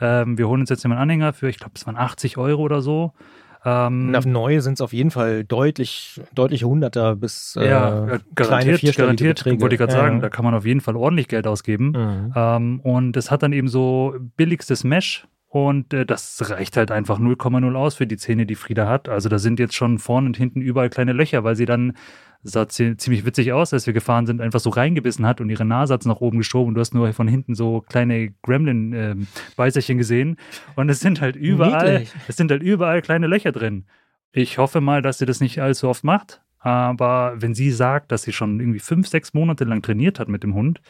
Speaker 4: Ähm, wir holen uns jetzt hier mal einen Anhänger für, ich glaube, es waren 80 Euro oder so.
Speaker 2: Ähm, auf neue sind es auf jeden Fall deutlich, deutliche Hunderter bis äh,
Speaker 4: ja, garantiert, garantiert wollte ich gerade sagen, ja. da kann man auf jeden Fall ordentlich Geld ausgeben. Mhm. Ähm, und es hat dann eben so billigstes Mesh Und äh, das reicht halt einfach 0,0 aus für die Zähne, die Frieda hat. Also da sind jetzt schon vorne und hinten überall kleine Löcher, weil sie dann sah ziemlich witzig aus, als wir gefahren sind, einfach so reingebissen hat und ihre Nase hat nach oben geschoben. Du hast nur von hinten so kleine Gremlin-Beißerchen ähm, gesehen. Und es sind halt überall, Niedlich. es sind halt überall kleine Löcher drin. Ich hoffe mal, dass sie das nicht allzu oft macht. Aber wenn sie sagt, dass sie schon irgendwie fünf, sechs Monate lang trainiert hat mit dem Hund,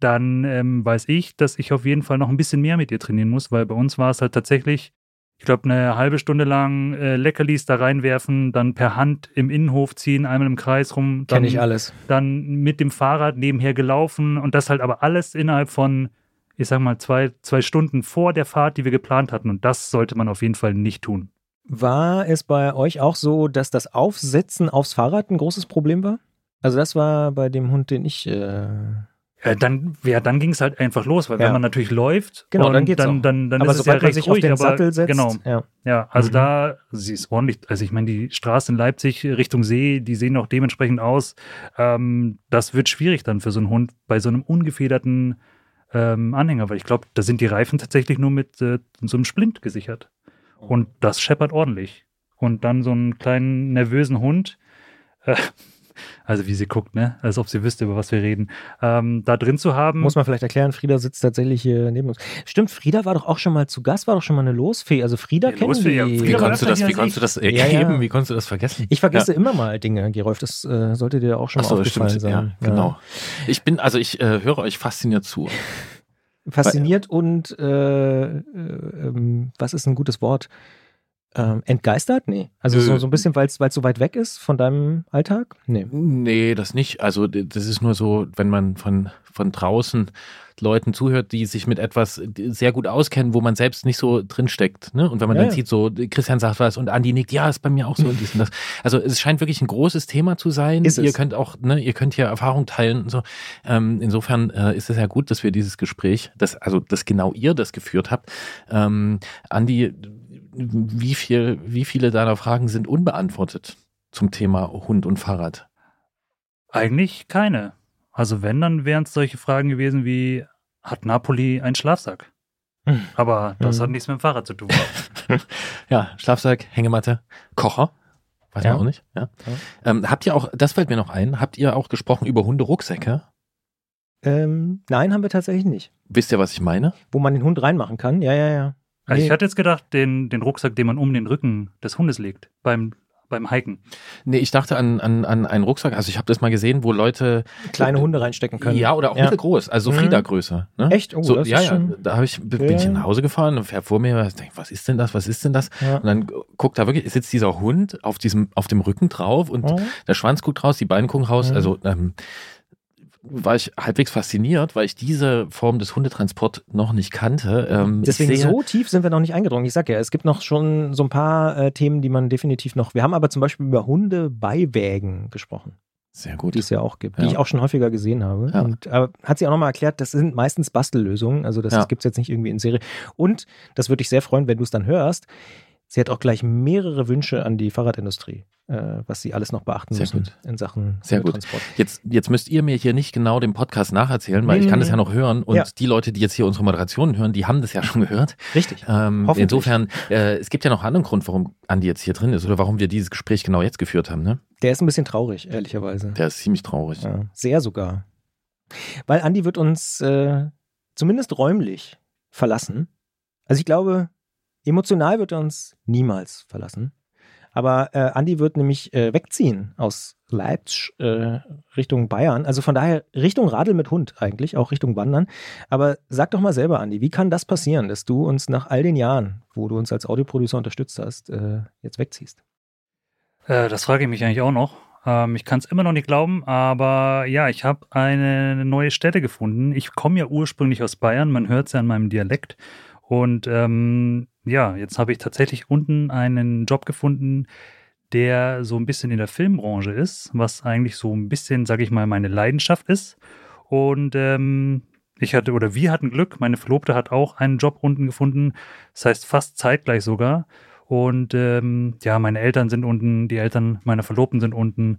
Speaker 4: dann ähm, weiß ich, dass ich auf jeden Fall noch ein bisschen mehr mit ihr trainieren muss, weil bei uns war es halt tatsächlich, ich glaube, eine halbe Stunde lang äh, Leckerlis da reinwerfen, dann per Hand im Innenhof ziehen, einmal im Kreis rum.
Speaker 2: Kenne ich alles.
Speaker 4: Dann mit dem Fahrrad nebenher gelaufen und das halt aber alles innerhalb von, ich sag mal, zwei, zwei Stunden vor der Fahrt, die wir geplant hatten. Und das sollte man auf jeden Fall nicht tun.
Speaker 2: War es bei euch auch so, dass das Aufsetzen aufs Fahrrad ein großes Problem war? Also das war bei dem Hund, den ich äh,
Speaker 4: ja, dann, ja, dann ging es halt einfach los, weil ja. wenn man natürlich läuft,
Speaker 2: genau, dann geht's
Speaker 4: dann,
Speaker 2: auch.
Speaker 4: dann, dann
Speaker 2: aber
Speaker 4: ist es ja recht
Speaker 2: sich
Speaker 4: ruhig,
Speaker 2: auf den Sattel setzt,
Speaker 4: genau.
Speaker 2: Ja,
Speaker 4: ja also mhm. da, sie ist ordentlich, also ich meine, die Straße in Leipzig Richtung See, die sehen auch dementsprechend aus. Ähm, das wird schwierig dann für so einen Hund bei so einem ungefederten ähm, Anhänger, weil ich glaube, da sind die Reifen tatsächlich nur mit äh, so einem Splint gesichert. Und das scheppert ordentlich. Und dann so einen kleinen nervösen Hund, äh, also wie sie guckt, ne? Als ob sie wüsste, über was wir reden. Ähm, da drin zu haben.
Speaker 2: Muss man vielleicht erklären, Frieda sitzt tatsächlich hier neben uns. Stimmt, Frieda war doch auch schon mal zu Gast, war doch schon mal eine Losfee. Also Frieda ja, kennen Losfee, ja.
Speaker 1: Wie, konntest du das, wie konntest du das ergeben? Ja, ja. Wie konntest du das vergessen?
Speaker 2: Ich vergesse immer mal Dinge, Gerolf. Das äh, sollte dir auch schon Ach mal aufgefallen stimmt. sein.
Speaker 1: Ja, genau. Ich bin, also ich äh, höre euch fasziniert zu.
Speaker 2: Fasziniert und äh, äh ähm, was ist ein gutes Wort? Ähm, entgeistert? Nee. Also so, so ein bisschen, weil es so weit weg ist von deinem Alltag? Nee.
Speaker 1: Nee, das nicht. Also das ist nur so, wenn man von, von draußen Leuten zuhört, die sich mit etwas sehr gut auskennen, wo man selbst nicht so drinsteckt. Ne? Und wenn man ja, dann ja. sieht, so Christian sagt was und Andi nickt, ja, ist bei mir auch so und dies und das. Also es scheint wirklich ein großes Thema zu sein. Ist ihr es. könnt auch, ne, ihr könnt hier Erfahrung teilen. Und so. Ähm, insofern äh, ist es ja gut, dass wir dieses Gespräch, das, also dass genau ihr das geführt habt. Ähm, Andi, wie, viel, wie viele deiner Fragen sind unbeantwortet zum Thema Hund und Fahrrad?
Speaker 4: Eigentlich keine. Also wenn, dann wären es solche Fragen gewesen wie, hat Napoli einen Schlafsack? Hm. Aber das mhm. hat nichts mit dem Fahrrad zu tun.
Speaker 1: ja, Schlafsack, Hängematte, Kocher. Weiß ja. man auch nicht. Ja. ja. Ähm, habt ihr auch, das fällt mir noch ein, habt ihr auch gesprochen über Hunderucksäcke?
Speaker 2: Ähm, nein, haben wir tatsächlich nicht.
Speaker 1: Wisst ihr, was ich meine?
Speaker 2: Wo man den Hund reinmachen kann? Ja, ja, ja.
Speaker 4: Also ich hatte jetzt gedacht, den, den Rucksack, den man um den Rücken des Hundes legt beim beim Hiken.
Speaker 1: Nee, ich dachte an, an, an einen Rucksack. Also ich habe das mal gesehen, wo Leute
Speaker 2: kleine Hunde reinstecken können.
Speaker 1: Ja, oder auch ja. mittelgroß, also mhm. Frieda-Größe. Ne?
Speaker 2: Echt? Oh,
Speaker 1: so, das ja, ist schon... ja. Da ich bin ja. ich nach Hause gefahren und fährt vor mir, denke, was ist denn das? Was ist denn das? Ja. Und dann guckt da wirklich sitzt dieser Hund auf diesem auf dem Rücken drauf und oh. der Schwanz guckt raus, die Beine gucken raus. Mhm. Also ähm, war ich halbwegs fasziniert, weil ich diese Form des Hundetransport noch nicht kannte.
Speaker 2: Ähm, Deswegen so tief sind wir noch nicht eingedrungen. Ich sag ja, es gibt noch schon so ein paar äh, Themen, die man definitiv noch. Wir haben aber zum Beispiel über Hundebeiwägen gesprochen.
Speaker 1: Sehr gut.
Speaker 2: Die es ja auch gibt, ja. die ich auch schon häufiger gesehen habe. Ja. Und äh, hat sie auch nochmal erklärt, das sind meistens Bastellösungen. Also das, ja. gibt es jetzt nicht irgendwie in Serie. Und das würde dich sehr freuen, wenn du es dann hörst. Sie hat auch gleich mehrere Wünsche an die Fahrradindustrie, was sie alles noch beachten Sehr müssen gut. in Sachen
Speaker 1: Sehr gut. Transport. Jetzt, jetzt müsst ihr mir hier nicht genau den Podcast nacherzählen, weil nee, ich kann nee. das ja noch hören und ja. die Leute, die jetzt hier unsere Moderationen hören, die haben das ja schon gehört.
Speaker 2: Richtig.
Speaker 1: Ähm, insofern, äh, es gibt ja noch einen anderen Grund, warum Andi jetzt hier drin ist oder warum wir dieses Gespräch genau jetzt geführt haben. Ne?
Speaker 2: Der ist ein bisschen traurig, ehrlicherweise.
Speaker 1: Der ist ziemlich traurig. Ja,
Speaker 2: sehr sogar. Weil Andi wird uns äh, zumindest räumlich verlassen. Also ich glaube, Emotional wird er uns niemals verlassen. Aber äh, Andi wird nämlich äh, wegziehen aus Leipzig äh, Richtung Bayern. Also von daher Richtung Radl mit Hund eigentlich, auch Richtung Wandern. Aber sag doch mal selber, Andi, wie kann das passieren, dass du uns nach all den Jahren, wo du uns als Audioproducer unterstützt hast, äh, jetzt wegziehst?
Speaker 4: Äh, das frage ich mich eigentlich auch noch. Ähm, ich kann es immer noch nicht glauben, aber ja, ich habe eine neue Stätte gefunden. Ich komme ja ursprünglich aus Bayern, man hört es ja an meinem Dialekt. Und ähm, ja, jetzt habe ich tatsächlich unten einen Job gefunden, der so ein bisschen in der Filmbranche ist, was eigentlich so ein bisschen, sage ich mal, meine Leidenschaft ist. Und ähm, ich hatte, oder wir hatten Glück, meine Verlobte hat auch einen Job unten gefunden, das heißt fast zeitgleich sogar. Und ähm, ja, meine Eltern sind unten, die Eltern meiner Verlobten sind unten.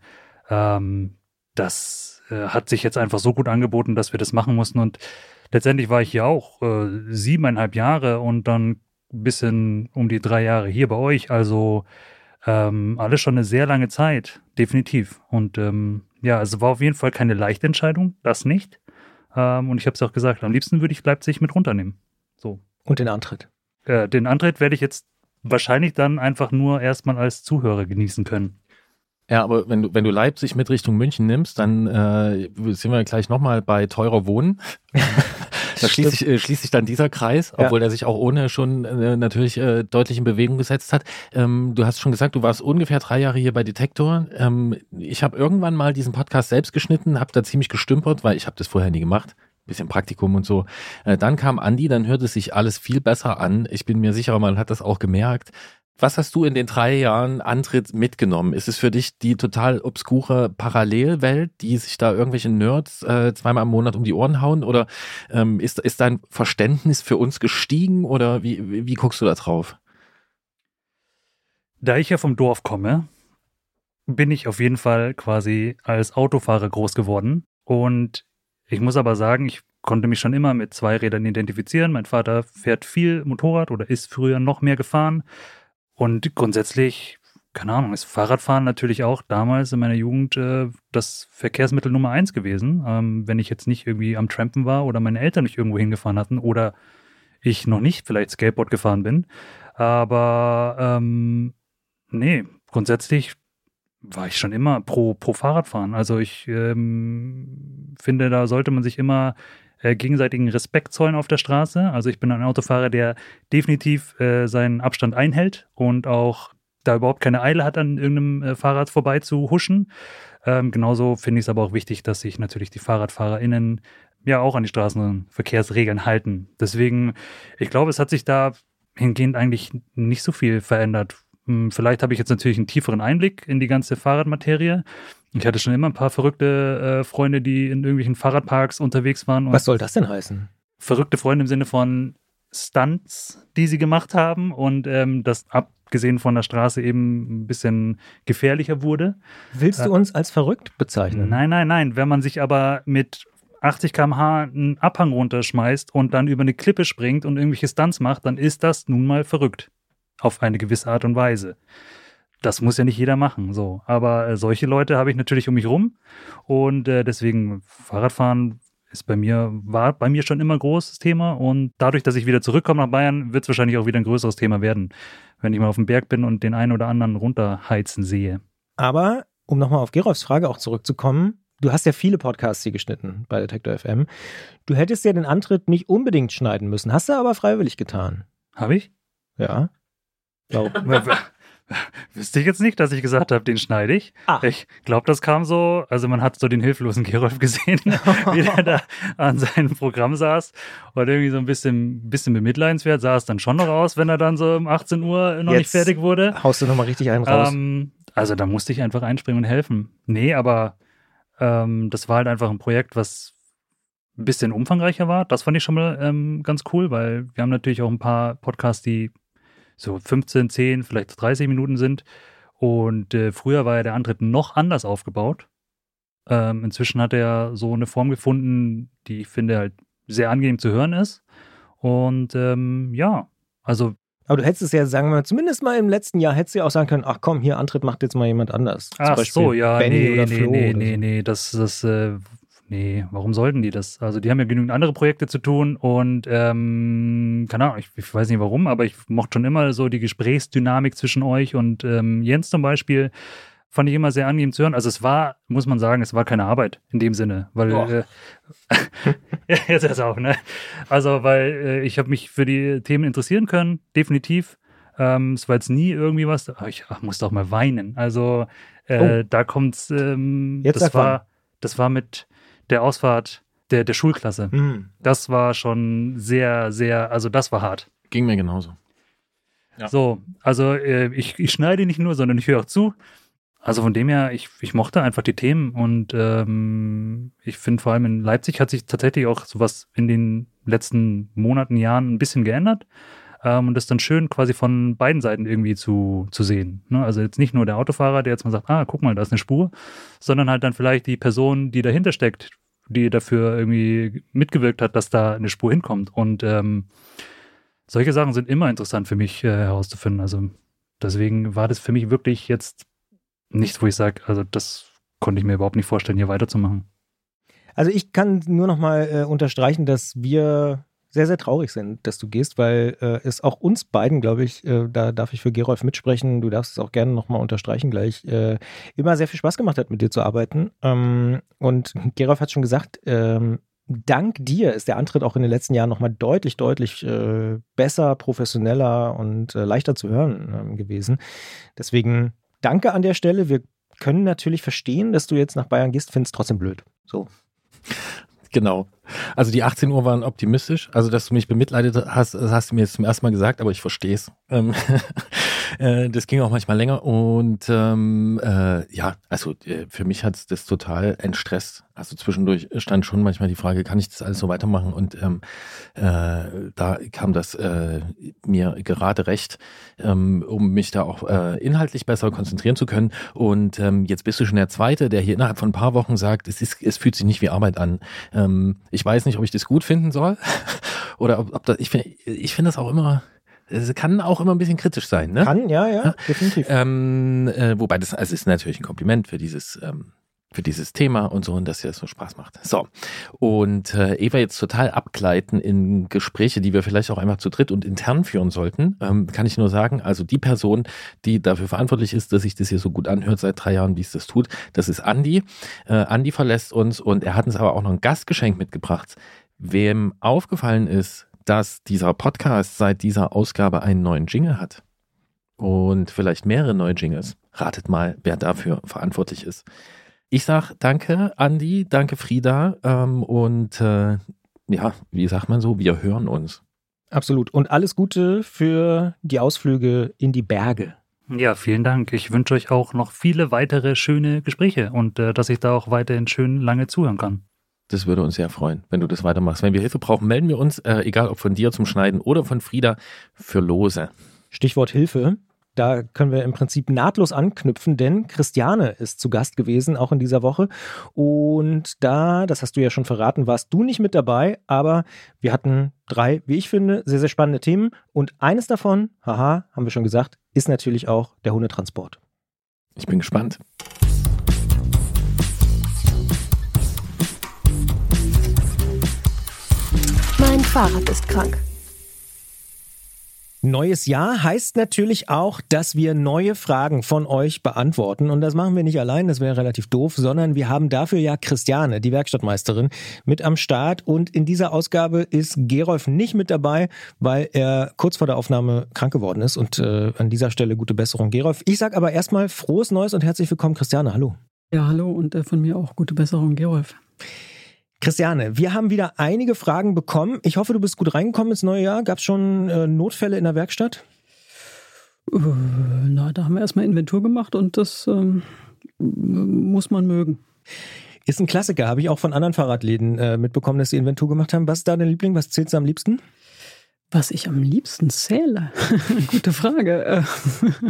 Speaker 4: Ähm, das äh, hat sich jetzt einfach so gut angeboten, dass wir das machen mussten. Und letztendlich war ich hier auch äh, siebeneinhalb Jahre und dann bisschen um die drei Jahre hier bei euch. Also ähm, alles schon eine sehr lange Zeit, definitiv. Und ähm, ja, also war auf jeden Fall keine leichte Entscheidung, das nicht. Ähm, und ich habe es auch gesagt, am liebsten würde ich Leipzig mit runternehmen. So.
Speaker 2: Und den Antritt?
Speaker 4: Äh, den Antritt werde ich jetzt wahrscheinlich dann einfach nur erstmal als Zuhörer genießen können.
Speaker 1: Ja, aber wenn du, wenn du Leipzig mit Richtung München nimmst, dann äh, sind wir gleich nochmal bei teurer Wohnen. da schließt sich, äh, schließt sich dann dieser Kreis, obwohl ja. er sich auch ohne schon äh, natürlich äh, deutlich in Bewegung gesetzt hat. Ähm, du hast schon gesagt, du warst ungefähr drei Jahre hier bei Detektor. Ähm, ich habe irgendwann mal diesen Podcast selbst geschnitten, habe da ziemlich gestümpert, weil ich habe das vorher nie gemacht bisschen Praktikum und so. Äh, dann kam Andi, dann hörte sich alles viel besser an. Ich bin mir sicher, man hat das auch gemerkt. Was hast du in den drei Jahren Antritt mitgenommen? Ist es für dich die total obskure Parallelwelt, die sich da irgendwelche Nerds äh, zweimal im Monat um die Ohren hauen? Oder ähm, ist, ist dein Verständnis für uns gestiegen? Oder wie, wie, wie guckst du da drauf?
Speaker 4: Da ich ja vom Dorf komme, bin ich auf jeden Fall quasi als Autofahrer groß geworden. Und ich muss aber sagen, ich konnte mich schon immer mit Zweirädern identifizieren. Mein Vater fährt viel Motorrad oder ist früher noch mehr gefahren. Und grundsätzlich, keine Ahnung, ist Fahrradfahren natürlich auch damals in meiner Jugend äh, das Verkehrsmittel Nummer eins gewesen. Ähm, wenn ich jetzt nicht irgendwie am Trampen war oder meine Eltern mich irgendwo hingefahren hatten oder ich noch nicht vielleicht Skateboard gefahren bin. Aber ähm, nee, grundsätzlich war ich schon immer pro, pro Fahrradfahren. Also ich ähm, finde, da sollte man sich immer äh, gegenseitigen Respekt zollen auf der Straße. Also ich bin ein Autofahrer, der definitiv äh, seinen Abstand einhält und auch da überhaupt keine Eile hat, an irgendeinem äh, Fahrrad vorbei zu huschen. Ähm, genauso finde ich es aber auch wichtig, dass sich natürlich die FahrradfahrerInnen ja auch an die Straßenverkehrsregeln halten. Deswegen, ich glaube, es hat sich da hingehend eigentlich nicht so viel verändert. Hm, vielleicht habe ich jetzt natürlich einen tieferen Einblick in die ganze Fahrradmaterie. Ich hatte schon immer ein paar verrückte äh, Freunde, die in irgendwelchen Fahrradparks unterwegs waren.
Speaker 2: Was soll das denn heißen?
Speaker 4: Verrückte Freunde im Sinne von Stunts, die sie gemacht haben und ähm, das abgesehen von der Straße eben ein bisschen gefährlicher wurde.
Speaker 2: Willst du äh, uns als verrückt bezeichnen?
Speaker 4: Nein, nein, nein. Wenn man sich aber mit 80 km/h einen Abhang runterschmeißt und dann über eine Klippe springt und irgendwelche Stunts macht, dann ist das nun mal verrückt auf eine gewisse Art und Weise. Das muss ja nicht jeder machen, so. Aber äh, solche Leute habe ich natürlich um mich rum und äh, deswegen Fahrradfahren ist bei mir, war bei mir schon immer ein großes Thema und dadurch, dass ich wieder zurückkomme nach Bayern, wird es wahrscheinlich auch wieder ein größeres Thema werden, wenn ich mal auf dem Berg bin und den einen oder anderen runterheizen sehe.
Speaker 2: Aber, um nochmal auf Gerolfs Frage auch zurückzukommen, du hast ja viele Podcasts hier geschnitten bei Detector FM. Du hättest ja den Antritt nicht unbedingt schneiden müssen, hast du aber freiwillig getan.
Speaker 4: Habe ich?
Speaker 2: Ja.
Speaker 4: Wüsste ich jetzt nicht, dass ich gesagt habe, den schneide ich. Ach. Ich glaube, das kam so, also man hat so den hilflosen Gerolf gesehen, wie der da an seinem Programm saß und irgendwie so ein bisschen, bisschen bemitleidenswert sah es dann schon noch aus, wenn er dann so um 18 Uhr noch jetzt nicht fertig wurde.
Speaker 2: Haust du nochmal richtig einen raus? Ähm,
Speaker 4: also da musste ich einfach einspringen und helfen. Nee, aber ähm, das war halt einfach ein Projekt, was ein bisschen umfangreicher war. Das fand ich schon mal ähm, ganz cool, weil wir haben natürlich auch ein paar Podcasts, die so 15, 10, vielleicht 30 Minuten sind. Und äh, früher war ja der Antritt noch anders aufgebaut. Ähm, inzwischen hat er so eine Form gefunden, die ich finde halt sehr angenehm zu hören ist. Und ähm, ja, also.
Speaker 2: Aber du hättest es ja, sagen wir, zumindest mal im letzten Jahr hättest du ja auch sagen können, ach komm, hier Antritt macht jetzt mal jemand anders.
Speaker 4: Ach so, ja, Benny nee, oder nee, Flo nee, nee, so. nee, das, das äh, Nee, warum sollten die das? Also die haben ja genügend andere Projekte zu tun und ähm, keine Ahnung, ich, ich, weiß nicht warum, aber ich mochte schon immer so die Gesprächsdynamik zwischen euch und ähm, Jens zum Beispiel. Fand ich immer sehr angenehm zu hören. Also es war, muss man sagen, es war keine Arbeit in dem Sinne, weil äh, jetzt ist auch, ne? Also weil äh, ich habe mich für die Themen interessieren können, definitiv. Ähm, es war jetzt nie irgendwie was. Ach, ich ach, muss doch mal weinen. Also äh, oh. da kommt's. Ähm, jetzt das war, das war mit der Ausfahrt der, der Schulklasse. Mhm. Das war schon sehr, sehr, also das war hart.
Speaker 1: Ging mir genauso.
Speaker 4: Ja. So, also äh, ich, ich schneide nicht nur, sondern ich höre auch zu. Also von dem her, ich, ich mochte einfach die Themen und ähm, ich finde vor allem in Leipzig hat sich tatsächlich auch sowas in den letzten Monaten, Jahren ein bisschen geändert. ähm, und das dann schön quasi von beiden Seiten irgendwie zu, zu sehen. Ne? Also jetzt nicht nur der Autofahrer, der jetzt mal sagt, ah, guck mal, da ist eine Spur, sondern halt dann vielleicht die Person, die dahinter steckt, die dafür irgendwie mitgewirkt hat, dass da eine Spur hinkommt. Und ähm, solche Sachen sind immer interessant für mich äh, herauszufinden. Also deswegen war das für mich wirklich jetzt nichts, wo ich sage, also das konnte ich mir überhaupt nicht vorstellen, hier weiterzumachen.
Speaker 2: Also ich kann nur noch mal äh, unterstreichen, dass wir sehr, sehr traurig sind, dass du gehst, weil äh, es auch uns beiden, glaube ich, äh, da darf ich für Gerolf mitsprechen, du darfst es auch gerne nochmal unterstreichen gleich, äh, immer sehr viel Spaß gemacht hat, mit dir zu arbeiten. Ähm, und Gerolf hat schon gesagt, ähm, dank dir ist der Antritt auch in den letzten Jahren nochmal deutlich, deutlich äh, besser, professioneller und äh, leichter zu hören ähm, gewesen. Deswegen danke an der Stelle. Wir können natürlich verstehen, dass du jetzt nach Bayern gehst, findest trotzdem blöd. So.
Speaker 1: Genau. Also die 18 Uhr waren optimistisch. Also, dass du mich bemitleidet hast, das hast du mir jetzt zum ersten Mal gesagt, aber ich verstehe es. Ähm, äh, das ging auch manchmal länger. Und ähm, äh, ja, also äh, für mich hat es das total entstresst. Also zwischendurch stand schon manchmal die Frage, kann ich das alles so weitermachen? Und ähm, äh, da kam das äh, mir gerade recht, ähm, um mich da auch äh, inhaltlich besser konzentrieren zu können. Und ähm, jetzt bist du schon der Zweite, der hier innerhalb von ein paar Wochen sagt, es, ist, es fühlt sich nicht wie Arbeit an. Ähm, ich weiß nicht, ob ich das gut finden soll oder ob, ob das, ich finde ich finde das auch immer, es kann auch immer ein bisschen kritisch sein, ne?
Speaker 2: Kann, ja, ja, definitiv.
Speaker 1: Ähm, äh, wobei das, also ist natürlich ein Kompliment für dieses, ähm, für dieses Thema und so und dass dir das so Spaß macht. So. Und äh, Eva jetzt total abgleiten in Gespräche, die wir vielleicht auch einfach zu dritt und intern führen sollten, ähm, kann ich nur sagen, also die Person, die dafür verantwortlich ist, dass sich das hier so gut anhört seit drei Jahren, wie es das tut, das ist Andi. Äh, Andi verlässt uns und er hat uns aber auch noch ein Gastgeschenk mitgebracht. Wem aufgefallen ist, dass dieser Podcast seit dieser Ausgabe einen neuen Jingle hat und vielleicht mehrere neue Jingles, ratet mal, wer dafür verantwortlich ist. Ich sag danke, Andi, danke, Frieda. Ähm, und äh, ja, wie sagt man so, wir hören uns.
Speaker 2: Absolut. Und alles Gute für die Ausflüge in die Berge.
Speaker 4: Ja, vielen Dank. Ich wünsche euch auch noch viele weitere schöne Gespräche und äh, dass ich da auch weiterhin schön lange zuhören kann.
Speaker 1: Das würde uns sehr freuen, wenn du das weitermachst. Wenn wir Hilfe brauchen, melden wir uns, äh, egal ob von dir zum Schneiden oder von Frieda, für Lose.
Speaker 2: Stichwort Hilfe. Da können wir im Prinzip nahtlos anknüpfen, denn Christiane ist zu Gast gewesen, auch in dieser Woche. Und da, das hast du ja schon verraten, warst du nicht mit dabei, aber wir hatten drei, wie ich finde, sehr, sehr spannende Themen. Und eines davon, haha, haben wir schon gesagt, ist natürlich auch der Hundetransport.
Speaker 1: Ich bin gespannt.
Speaker 3: Fahrrad ist krank.
Speaker 2: Neues Jahr heißt natürlich auch, dass wir neue Fragen von euch beantworten. Und das machen wir nicht allein, das wäre relativ doof, sondern wir haben dafür ja Christiane, die Werkstattmeisterin, mit am Start. Und in dieser Ausgabe ist Gerolf nicht mit dabei, weil er kurz vor der Aufnahme krank geworden ist. Und äh, an dieser Stelle gute Besserung, Gerolf. Ich sage aber erstmal frohes Neues und herzlich willkommen, Christiane. Hallo.
Speaker 6: Ja, hallo und äh, von mir auch gute Besserung, Gerolf.
Speaker 2: Christiane, wir haben wieder einige Fragen bekommen. Ich hoffe, du bist gut reingekommen ins neue Jahr. Gab es schon äh, Notfälle in der Werkstatt?
Speaker 6: Äh, na, da haben wir erstmal Inventur gemacht und das ähm, muss man mögen.
Speaker 2: Ist ein Klassiker, habe ich auch von anderen Fahrradläden äh, mitbekommen, dass sie Inventur gemacht haben. Was ist da dein Liebling? Was zählst du am liebsten?
Speaker 6: Was ich am liebsten zähle? Gute Frage. Äh,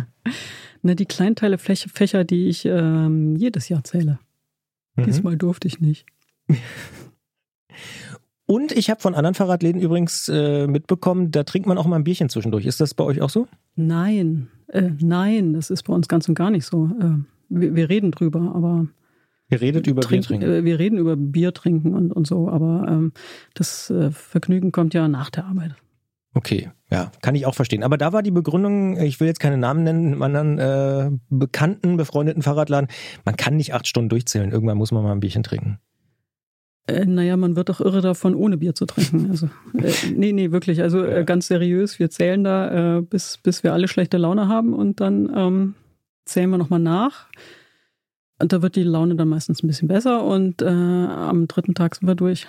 Speaker 6: na, die Kleinteile Fächer, die ich ähm, jedes Jahr zähle. Mhm. Diesmal durfte ich nicht.
Speaker 2: Und ich habe von anderen Fahrradläden übrigens äh, mitbekommen, da trinkt man auch mal ein Bierchen zwischendurch. Ist das bei euch auch so?
Speaker 6: Nein, äh, nein, das ist bei uns ganz und gar nicht so. Äh, wir, wir, reden drüber, aber.
Speaker 2: Ihr redet über
Speaker 6: trinken,
Speaker 2: Bier trinken?
Speaker 6: Äh, wir reden über Bier trinken und, und so, aber ähm, das äh, Vergnügen kommt ja nach der Arbeit.
Speaker 2: Okay, ja, kann ich auch verstehen. Aber da war die Begründung, ich will jetzt keine Namen nennen, man dann äh, bekannten, befreundeten Fahrradladen, man kann nicht acht Stunden durchzählen. Irgendwann muss man mal ein Bierchen trinken.
Speaker 6: Äh, naja, man wird doch irre davon, ohne Bier zu trinken. Also, äh, nee, nee, wirklich. Also äh, ganz seriös, wir zählen da, äh, bis, bis wir alle schlechte Laune haben und dann ähm, zählen wir nochmal nach. Und da wird die Laune dann meistens ein bisschen besser und äh, am dritten Tag sind wir durch.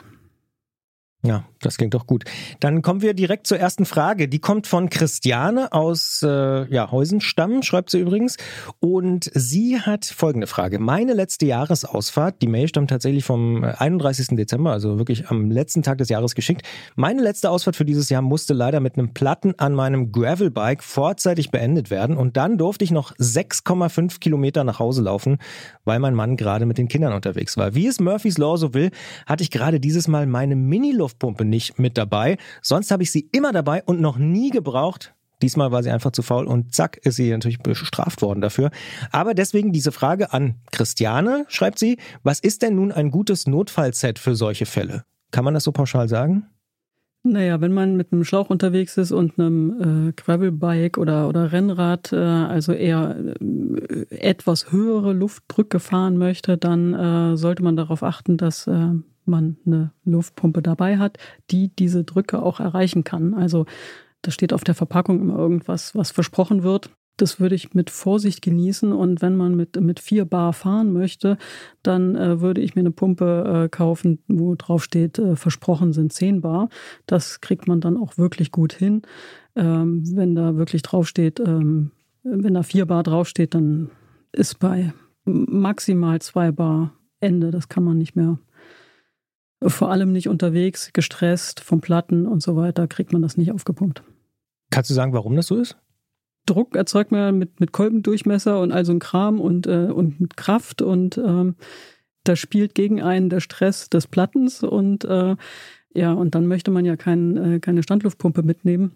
Speaker 2: Ja, das klingt doch gut. Dann kommen wir direkt zur ersten Frage. Die kommt von Christiane aus äh, ja, Heusenstamm, schreibt sie übrigens. Und sie hat folgende Frage. Meine letzte Jahresausfahrt, die Mail stammt tatsächlich vom 31. Dezember, also wirklich am letzten Tag des Jahres geschickt. Meine letzte Ausfahrt für dieses Jahr musste leider mit einem Platten an meinem Gravelbike vorzeitig beendet werden. Und dann durfte ich noch 6,5 Kilometer nach Hause laufen, weil mein Mann gerade mit den Kindern unterwegs war. Wie es Murphys Law so will, hatte ich gerade dieses Mal meine Mini-Luft Luftpumpe nicht mit dabei. Sonst habe ich sie immer dabei und noch nie gebraucht. Diesmal war sie einfach zu faul und zack, ist sie natürlich bestraft worden dafür. Aber deswegen diese Frage an Christiane, schreibt sie, was ist denn nun ein gutes Notfallset für solche Fälle? Kann man das so pauschal sagen?
Speaker 6: Naja, wenn man mit einem Schlauch unterwegs ist und einem äh, Gravelbike oder, oder Rennrad, äh, also eher äh, etwas höhere Luftdrücke fahren möchte, dann äh, sollte man darauf achten, dass äh, man eine Luftpumpe dabei hat, die diese Drücke auch erreichen kann. Also da steht auf der Verpackung immer irgendwas, was versprochen wird. Das würde ich mit Vorsicht genießen und wenn man mit, mit 4 Bar fahren möchte, dann äh, würde ich mir eine Pumpe äh, kaufen, wo drauf steht, äh, versprochen sind 10 Bar. Das kriegt man dann auch wirklich gut hin. Ähm, wenn da wirklich draufsteht, ähm, wenn da 4 Bar draufsteht, dann ist bei maximal 2 Bar Ende. Das kann man nicht mehr vor allem nicht unterwegs, gestresst vom Platten und so weiter, kriegt man das nicht aufgepumpt.
Speaker 2: Kannst du sagen, warum das so ist?
Speaker 6: Druck erzeugt man mit, mit Kolbendurchmesser und all so ein Kram und, äh, und mit Kraft und ähm, da spielt gegen einen der Stress des Plattens und äh, ja, und dann möchte man ja kein, äh, keine Standluftpumpe mitnehmen.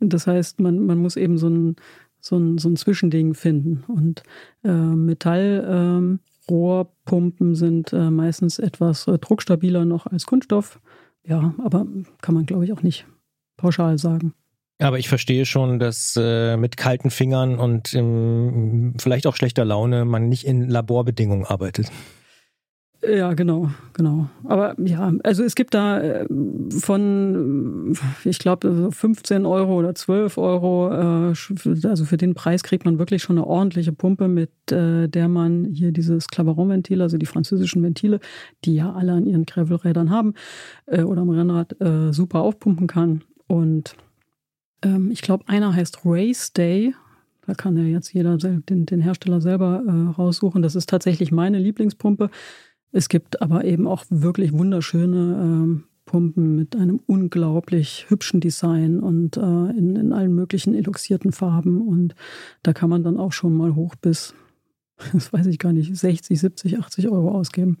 Speaker 6: Das heißt, man, man muss eben so ein, so ein, so ein Zwischending finden. Und äh, Metall ähm, Rohrpumpen sind äh, meistens etwas äh, druckstabiler noch als Kunststoff. Ja, aber kann man, glaube ich, auch nicht pauschal sagen.
Speaker 2: Aber ich verstehe schon, dass äh, mit kalten Fingern und ähm, vielleicht auch schlechter Laune man nicht in Laborbedingungen arbeitet.
Speaker 6: Ja, genau, genau. Aber ja, also es gibt da äh, von, ich glaube, 15 Euro oder 12 Euro, äh, also für den Preis kriegt man wirklich schon eine ordentliche Pumpe, mit äh, der man hier dieses Claveron-Ventil, also die französischen Ventile, die ja alle an ihren Gravelrädern haben oder am Rennrad, super aufpumpen kann. Und ähm, ich glaube, einer heißt Race Day, da kann ja jetzt jeder den, den Hersteller selber äh, raussuchen. Das ist tatsächlich meine Lieblingspumpe. Es gibt aber eben auch wirklich wunderschöne ähm, Pumpen mit einem unglaublich hübschen Design und äh, in, in allen möglichen eluxierten Farben. Und da kann man dann auch schon mal hoch bis, das weiß ich gar nicht, 60, 70, 80 Euro ausgeben.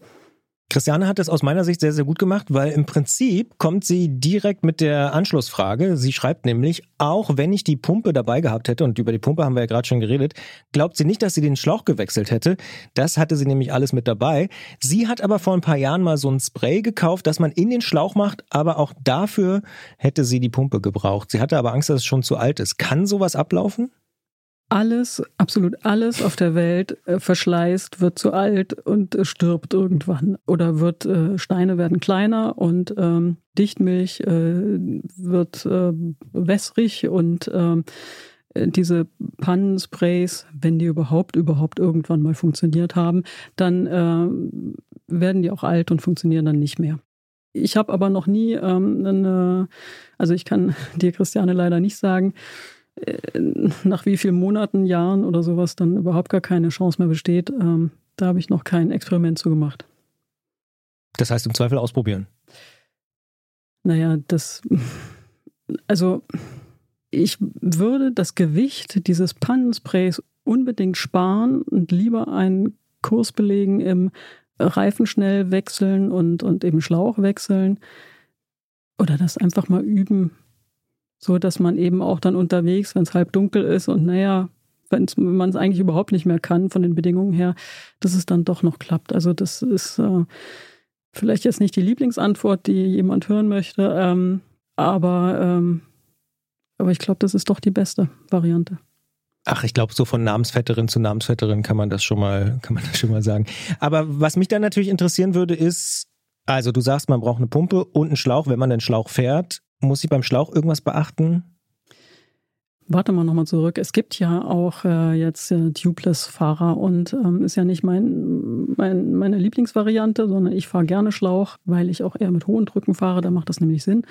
Speaker 2: Christiane hat es aus meiner Sicht sehr, sehr gut gemacht, weil im Prinzip kommt sie direkt mit der Anschlussfrage. Sie schreibt nämlich, auch wenn ich die Pumpe dabei gehabt hätte, und über die Pumpe haben wir ja gerade schon geredet, glaubt sie nicht, dass sie den Schlauch gewechselt hätte. Das hatte sie nämlich alles mit dabei. Sie hat aber vor ein paar Jahren mal so ein Spray gekauft, das man in den Schlauch macht, aber auch dafür hätte sie die Pumpe gebraucht. Sie hatte aber Angst, dass es schon zu alt ist. Kann sowas ablaufen?
Speaker 6: Alles, absolut alles auf der Welt äh, verschleißt, wird zu alt und äh, stirbt irgendwann. Oder wird, äh, Steine werden kleiner und ähm, Dichtmilch äh, wird äh, wässrig und ähm, äh, diese Pannensprays, wenn die überhaupt, überhaupt irgendwann mal funktioniert haben, dann äh, werden die auch alt und funktionieren dann nicht mehr. Ich habe aber noch nie ähm, eine, also ich kann dir, Christiane, leider nicht sagen, nach wie vielen Monaten, Jahren oder sowas dann überhaupt gar keine Chance mehr besteht, ähm, da habe ich noch kein Experiment zu gemacht.
Speaker 2: Das heißt im Zweifel ausprobieren.
Speaker 6: Naja, das, also ich würde das Gewicht dieses Pannensprays unbedingt sparen und lieber einen Kurs belegen im Reifen schnell wechseln und, und eben Schlauch wechseln oder das einfach mal üben, so dass man eben auch dann unterwegs, wenn es halb dunkel ist und naja, wenn man es eigentlich überhaupt nicht mehr kann von den Bedingungen her, dass es dann doch noch klappt. Also das ist äh, vielleicht jetzt nicht die Lieblingsantwort, die jemand hören möchte, ähm, aber, ähm, aber ich glaube, das ist doch die beste Variante.
Speaker 2: Ach, ich glaube, so von Namensvetterin zu Namensvetterin kann man das schon mal, kann man das schon mal sagen. Aber was mich dann natürlich interessieren würde, ist, also du sagst, man braucht eine Pumpe und einen Schlauch, wenn man den Schlauch fährt. Muss ich beim Schlauch irgendwas beachten?
Speaker 5: Warte mal nochmal zurück. Es gibt ja auch äh, jetzt äh, Tubeless-Fahrer und ähm, ist ja nicht mein, mein, meine Lieblingsvariante, sondern ich fahre gerne Schlauch, weil ich auch eher mit hohen Drücken fahre. Da macht das nämlich Sinn.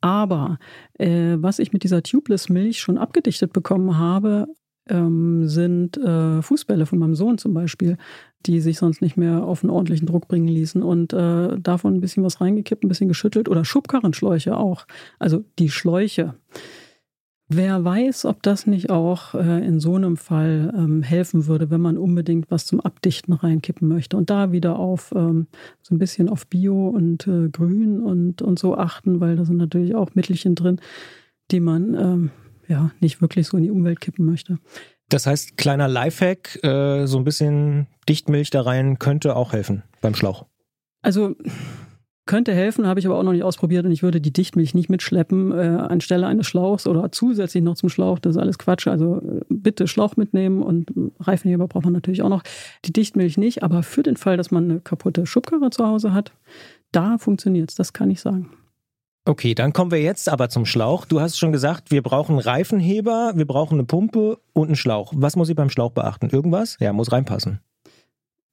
Speaker 5: Aber äh, was ich mit dieser Tubeless-Milch schon abgedichtet bekommen habe, ähm, sind äh, Fußbälle von meinem Sohn zum Beispiel, die sich sonst nicht mehr auf einen ordentlichen Druck bringen ließen und äh, davon ein bisschen was reingekippt, ein bisschen geschüttelt oder Schubkarrenschläuche auch. Also die Schläuche. Wer weiß, ob das nicht auch äh, in so einem Fall ähm, helfen würde, wenn man unbedingt was zum Abdichten reinkippen möchte. Und da wieder auf ähm, so ein bisschen auf Bio und äh, Grün und, und so achten, weil da sind natürlich auch Mittelchen drin, die man ähm, ja nicht wirklich so in die Umwelt kippen möchte.
Speaker 2: Das heißt, kleiner Lifehack, äh, so ein bisschen Dichtmilch da rein könnte auch helfen beim Schlauch.
Speaker 5: Also könnte helfen, habe ich aber auch noch nicht ausprobiert und ich würde die Dichtmilch nicht mitschleppen äh, anstelle eines Schlauchs oder zusätzlich noch zum Schlauch. Das ist alles Quatsch. Also äh, bitte Schlauch mitnehmen und Reifenheber braucht man natürlich auch noch. Die Dichtmilch nicht, aber für den Fall, dass man eine kaputte Schubkarre zu Hause hat, da funktioniert es, das kann ich sagen.
Speaker 2: Okay, dann kommen wir jetzt aber zum Schlauch. Du hast schon gesagt, wir brauchen Reifenheber, wir brauchen eine Pumpe und einen Schlauch. Was muss ich beim Schlauch beachten? Irgendwas? Ja, muss reinpassen.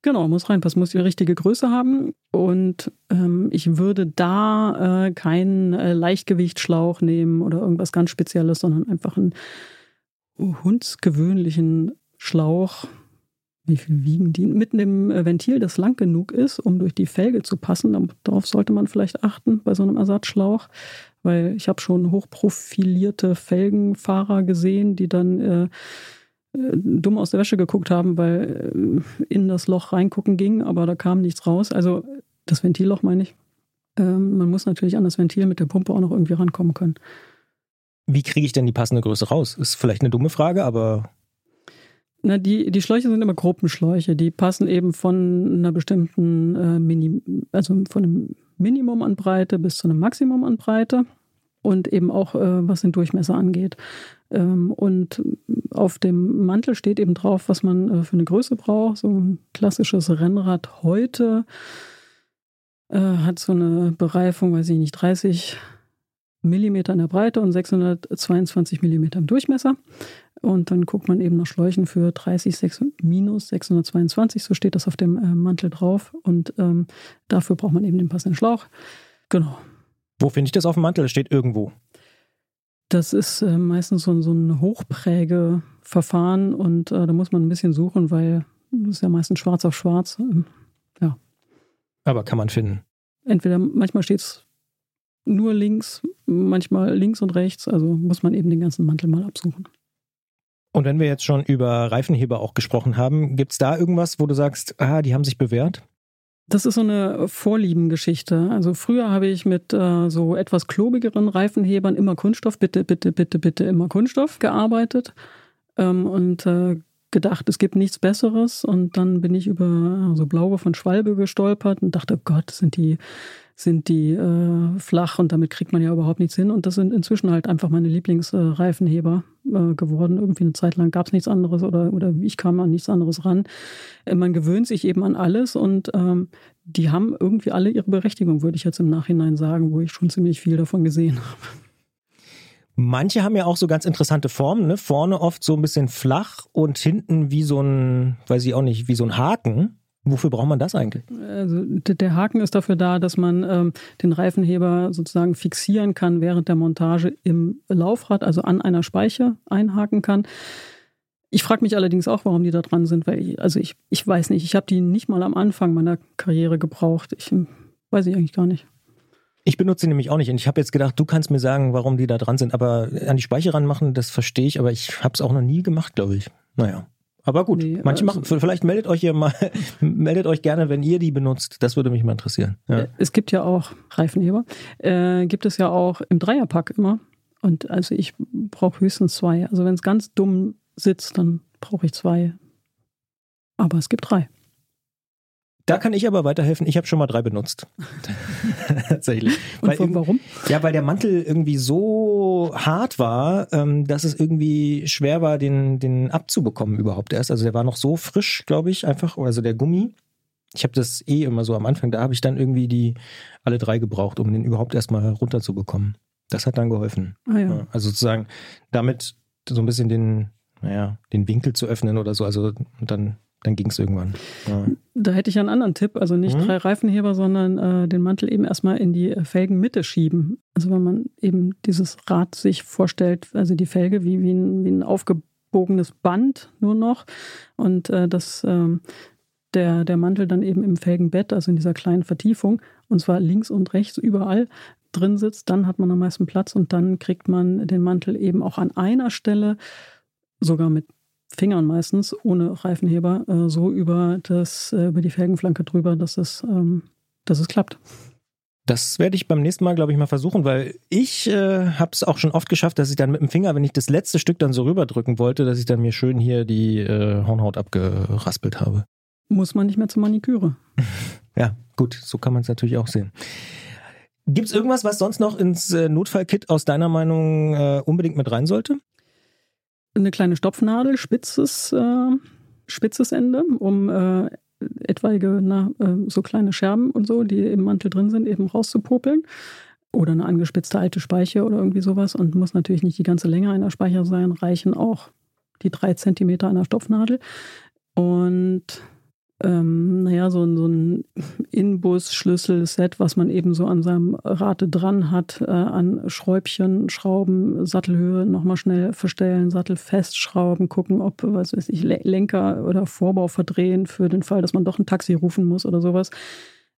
Speaker 5: Genau, muss reinpassen, muss die richtige Größe haben. Und ähm, ich würde da äh, keinen äh, Leichtgewichtsschlauch nehmen oder irgendwas ganz Spezielles, sondern einfach einen hundsgewöhnlichen Schlauch. Wie viel wiegen die? Mit einem äh, Ventil, das lang genug ist, um durch die Felge zu passen. Darauf sollte man vielleicht achten bei so einem Ersatzschlauch. Weil ich habe schon hochprofilierte Felgenfahrer gesehen, die dann äh, äh, dumm aus der Wäsche geguckt haben, weil äh, in das Loch reingucken ging, aber da kam nichts raus. Also das Ventilloch meine ich. Ähm, man muss natürlich an das Ventil mit der Pumpe auch noch irgendwie rankommen können.
Speaker 2: Wie kriege ich denn die passende Größe raus? Ist vielleicht eine dumme Frage, aber.
Speaker 5: Na, die, die Schläuche sind immer Gruppenschläuche. Die passen eben von einer bestimmten, äh, Mini, also von einem Minimum an Breite bis zu einem Maximum an Breite und eben auch äh, was den Durchmesser angeht. Ähm, und auf dem Mantel steht eben drauf, was man äh, für eine Größe braucht. So ein klassisches Rennrad heute äh, hat so eine Bereifung, weiß ich nicht, 30 Millimeter in der Breite und 622 Millimeter im Durchmesser. Und dann guckt man eben nach Schläuchen für 30 6, minus 622, so steht das auf dem äh, Mantel drauf. Und ähm, dafür braucht man eben den passenden Schlauch. Genau.
Speaker 2: Wo finde ich das auf dem Mantel? Das steht irgendwo.
Speaker 5: Das ist äh, meistens so, so ein Hochprägeverfahren und äh, da muss man ein bisschen suchen, weil das ist ja meistens schwarz auf schwarz. Ähm, ja.
Speaker 2: Aber kann man finden.
Speaker 5: Entweder manchmal steht es nur links, manchmal links und rechts, also muss man eben den ganzen Mantel mal absuchen.
Speaker 2: Und wenn wir jetzt schon über Reifenheber auch gesprochen haben, gibt es da irgendwas, wo du sagst, ah, die haben sich bewährt?
Speaker 5: Das ist so eine Vorliebengeschichte. Also früher habe ich mit äh, so etwas klobigeren Reifenhebern immer Kunststoff, bitte, bitte, bitte, bitte immer Kunststoff gearbeitet ähm, und äh, gedacht, es gibt nichts Besseres. Und dann bin ich über so Blaue von Schwalbe gestolpert und dachte, Gott, sind die sind die äh, flach und damit kriegt man ja überhaupt nichts hin. Und das sind inzwischen halt einfach meine Lieblingsreifenheber äh, geworden. Irgendwie eine Zeit lang gab es nichts anderes oder, oder ich kam an nichts anderes ran. Äh, man gewöhnt sich eben an alles und ähm, die haben irgendwie alle ihre Berechtigung, würde ich jetzt im Nachhinein sagen, wo ich schon ziemlich viel davon gesehen habe.
Speaker 2: Manche haben ja auch so ganz interessante Formen, ne? Vorne oft so ein bisschen flach und hinten wie so ein, weiß ich auch nicht, wie so ein Haken. Wofür braucht man das eigentlich?
Speaker 5: Also der Haken ist dafür da, dass man ähm, den Reifenheber sozusagen fixieren kann während der Montage im Laufrad, also an einer Speiche einhaken kann. Ich frage mich allerdings auch, warum die da dran sind, weil ich, also ich, ich weiß nicht, ich habe die nicht mal am Anfang meiner Karriere gebraucht. Ich hm, weiß ich eigentlich gar nicht.
Speaker 2: Ich benutze sie nämlich auch nicht und ich habe jetzt gedacht, du kannst mir sagen, warum die da dran sind, aber an die Speiche ranmachen, das verstehe ich, aber ich habe es auch noch nie gemacht, glaube ich. Naja. Aber gut, nee, manche also machen, vielleicht meldet euch hier mal, meldet euch gerne, wenn ihr die benutzt. Das würde mich mal interessieren. Ja.
Speaker 5: Äh, es gibt ja auch Reifenheber. Äh, gibt es ja auch im Dreierpack immer. Und also ich brauche höchstens zwei. Also wenn es ganz dumm sitzt, dann brauche ich zwei. Aber es gibt drei.
Speaker 2: Da kann ich aber weiterhelfen. Ich habe schon mal drei benutzt.
Speaker 5: Tatsächlich. Und weil, warum?
Speaker 2: Ja, weil der Mantel irgendwie so hart war, ähm, dass es irgendwie schwer war, den, den abzubekommen überhaupt erst. Also der war noch so frisch, glaube ich, einfach. Also der Gummi. Ich habe das eh immer so am Anfang. Da habe ich dann irgendwie die alle drei gebraucht, um den überhaupt erstmal runterzubekommen. Das hat dann geholfen. Ah, ja. Also sozusagen, damit so ein bisschen den, naja, den Winkel zu öffnen oder so. Also dann, dann ging es irgendwann.
Speaker 5: Ja. Da hätte ich einen anderen Tipp. Also nicht mhm. drei Reifenheber, sondern äh, den Mantel eben erstmal in die Felgenmitte schieben. Also wenn man eben dieses Rad sich vorstellt, also die Felge wie, wie, ein, wie ein aufgebogenes Band nur noch. Und äh, das ähm, der, der Mantel dann eben im Felgenbett, also in dieser kleinen Vertiefung, und zwar links und rechts überall drin sitzt, dann hat man am meisten Platz und dann kriegt man den Mantel eben auch an einer Stelle, sogar mit Fingern meistens, ohne Reifenheber, äh, so über, das, äh, über die Felgenflanke drüber, dass es, ähm, dass es klappt.
Speaker 2: Das werde ich beim nächsten Mal, glaube ich, mal versuchen, weil ich äh, habe es auch schon oft geschafft, dass ich dann mit dem Finger, wenn ich das letzte Stück dann so rüberdrücken wollte, dass ich dann mir schön hier die äh, Hornhaut abgeraspelt habe
Speaker 5: muss man nicht mehr zur Maniküre.
Speaker 2: Ja, gut, so kann man es natürlich auch sehen. Gibt es irgendwas, was sonst noch ins äh, Notfallkit aus deiner Meinung äh, unbedingt mit rein sollte?
Speaker 5: Eine kleine Stopfnadel, spitzes, äh, spitzes Ende, um äh, etwaige na, äh, so kleine Scherben und so, die im Mantel drin sind, eben rauszupopeln. Oder eine angespitzte alte Speiche oder irgendwie sowas. Und muss natürlich nicht die ganze Länge einer Speicher sein, reichen auch die drei Zentimeter einer Stopfnadel. Und ähm, naja, so, so ein Inbus-Schlüsselset, was man eben so an seinem Rate dran hat, äh, an Schräubchen, Schrauben, Sattelhöhe nochmal schnell verstellen, Sattel festschrauben, gucken, ob, was weiß ich, Lenker oder Vorbau verdrehen für den Fall, dass man doch ein Taxi rufen muss oder sowas.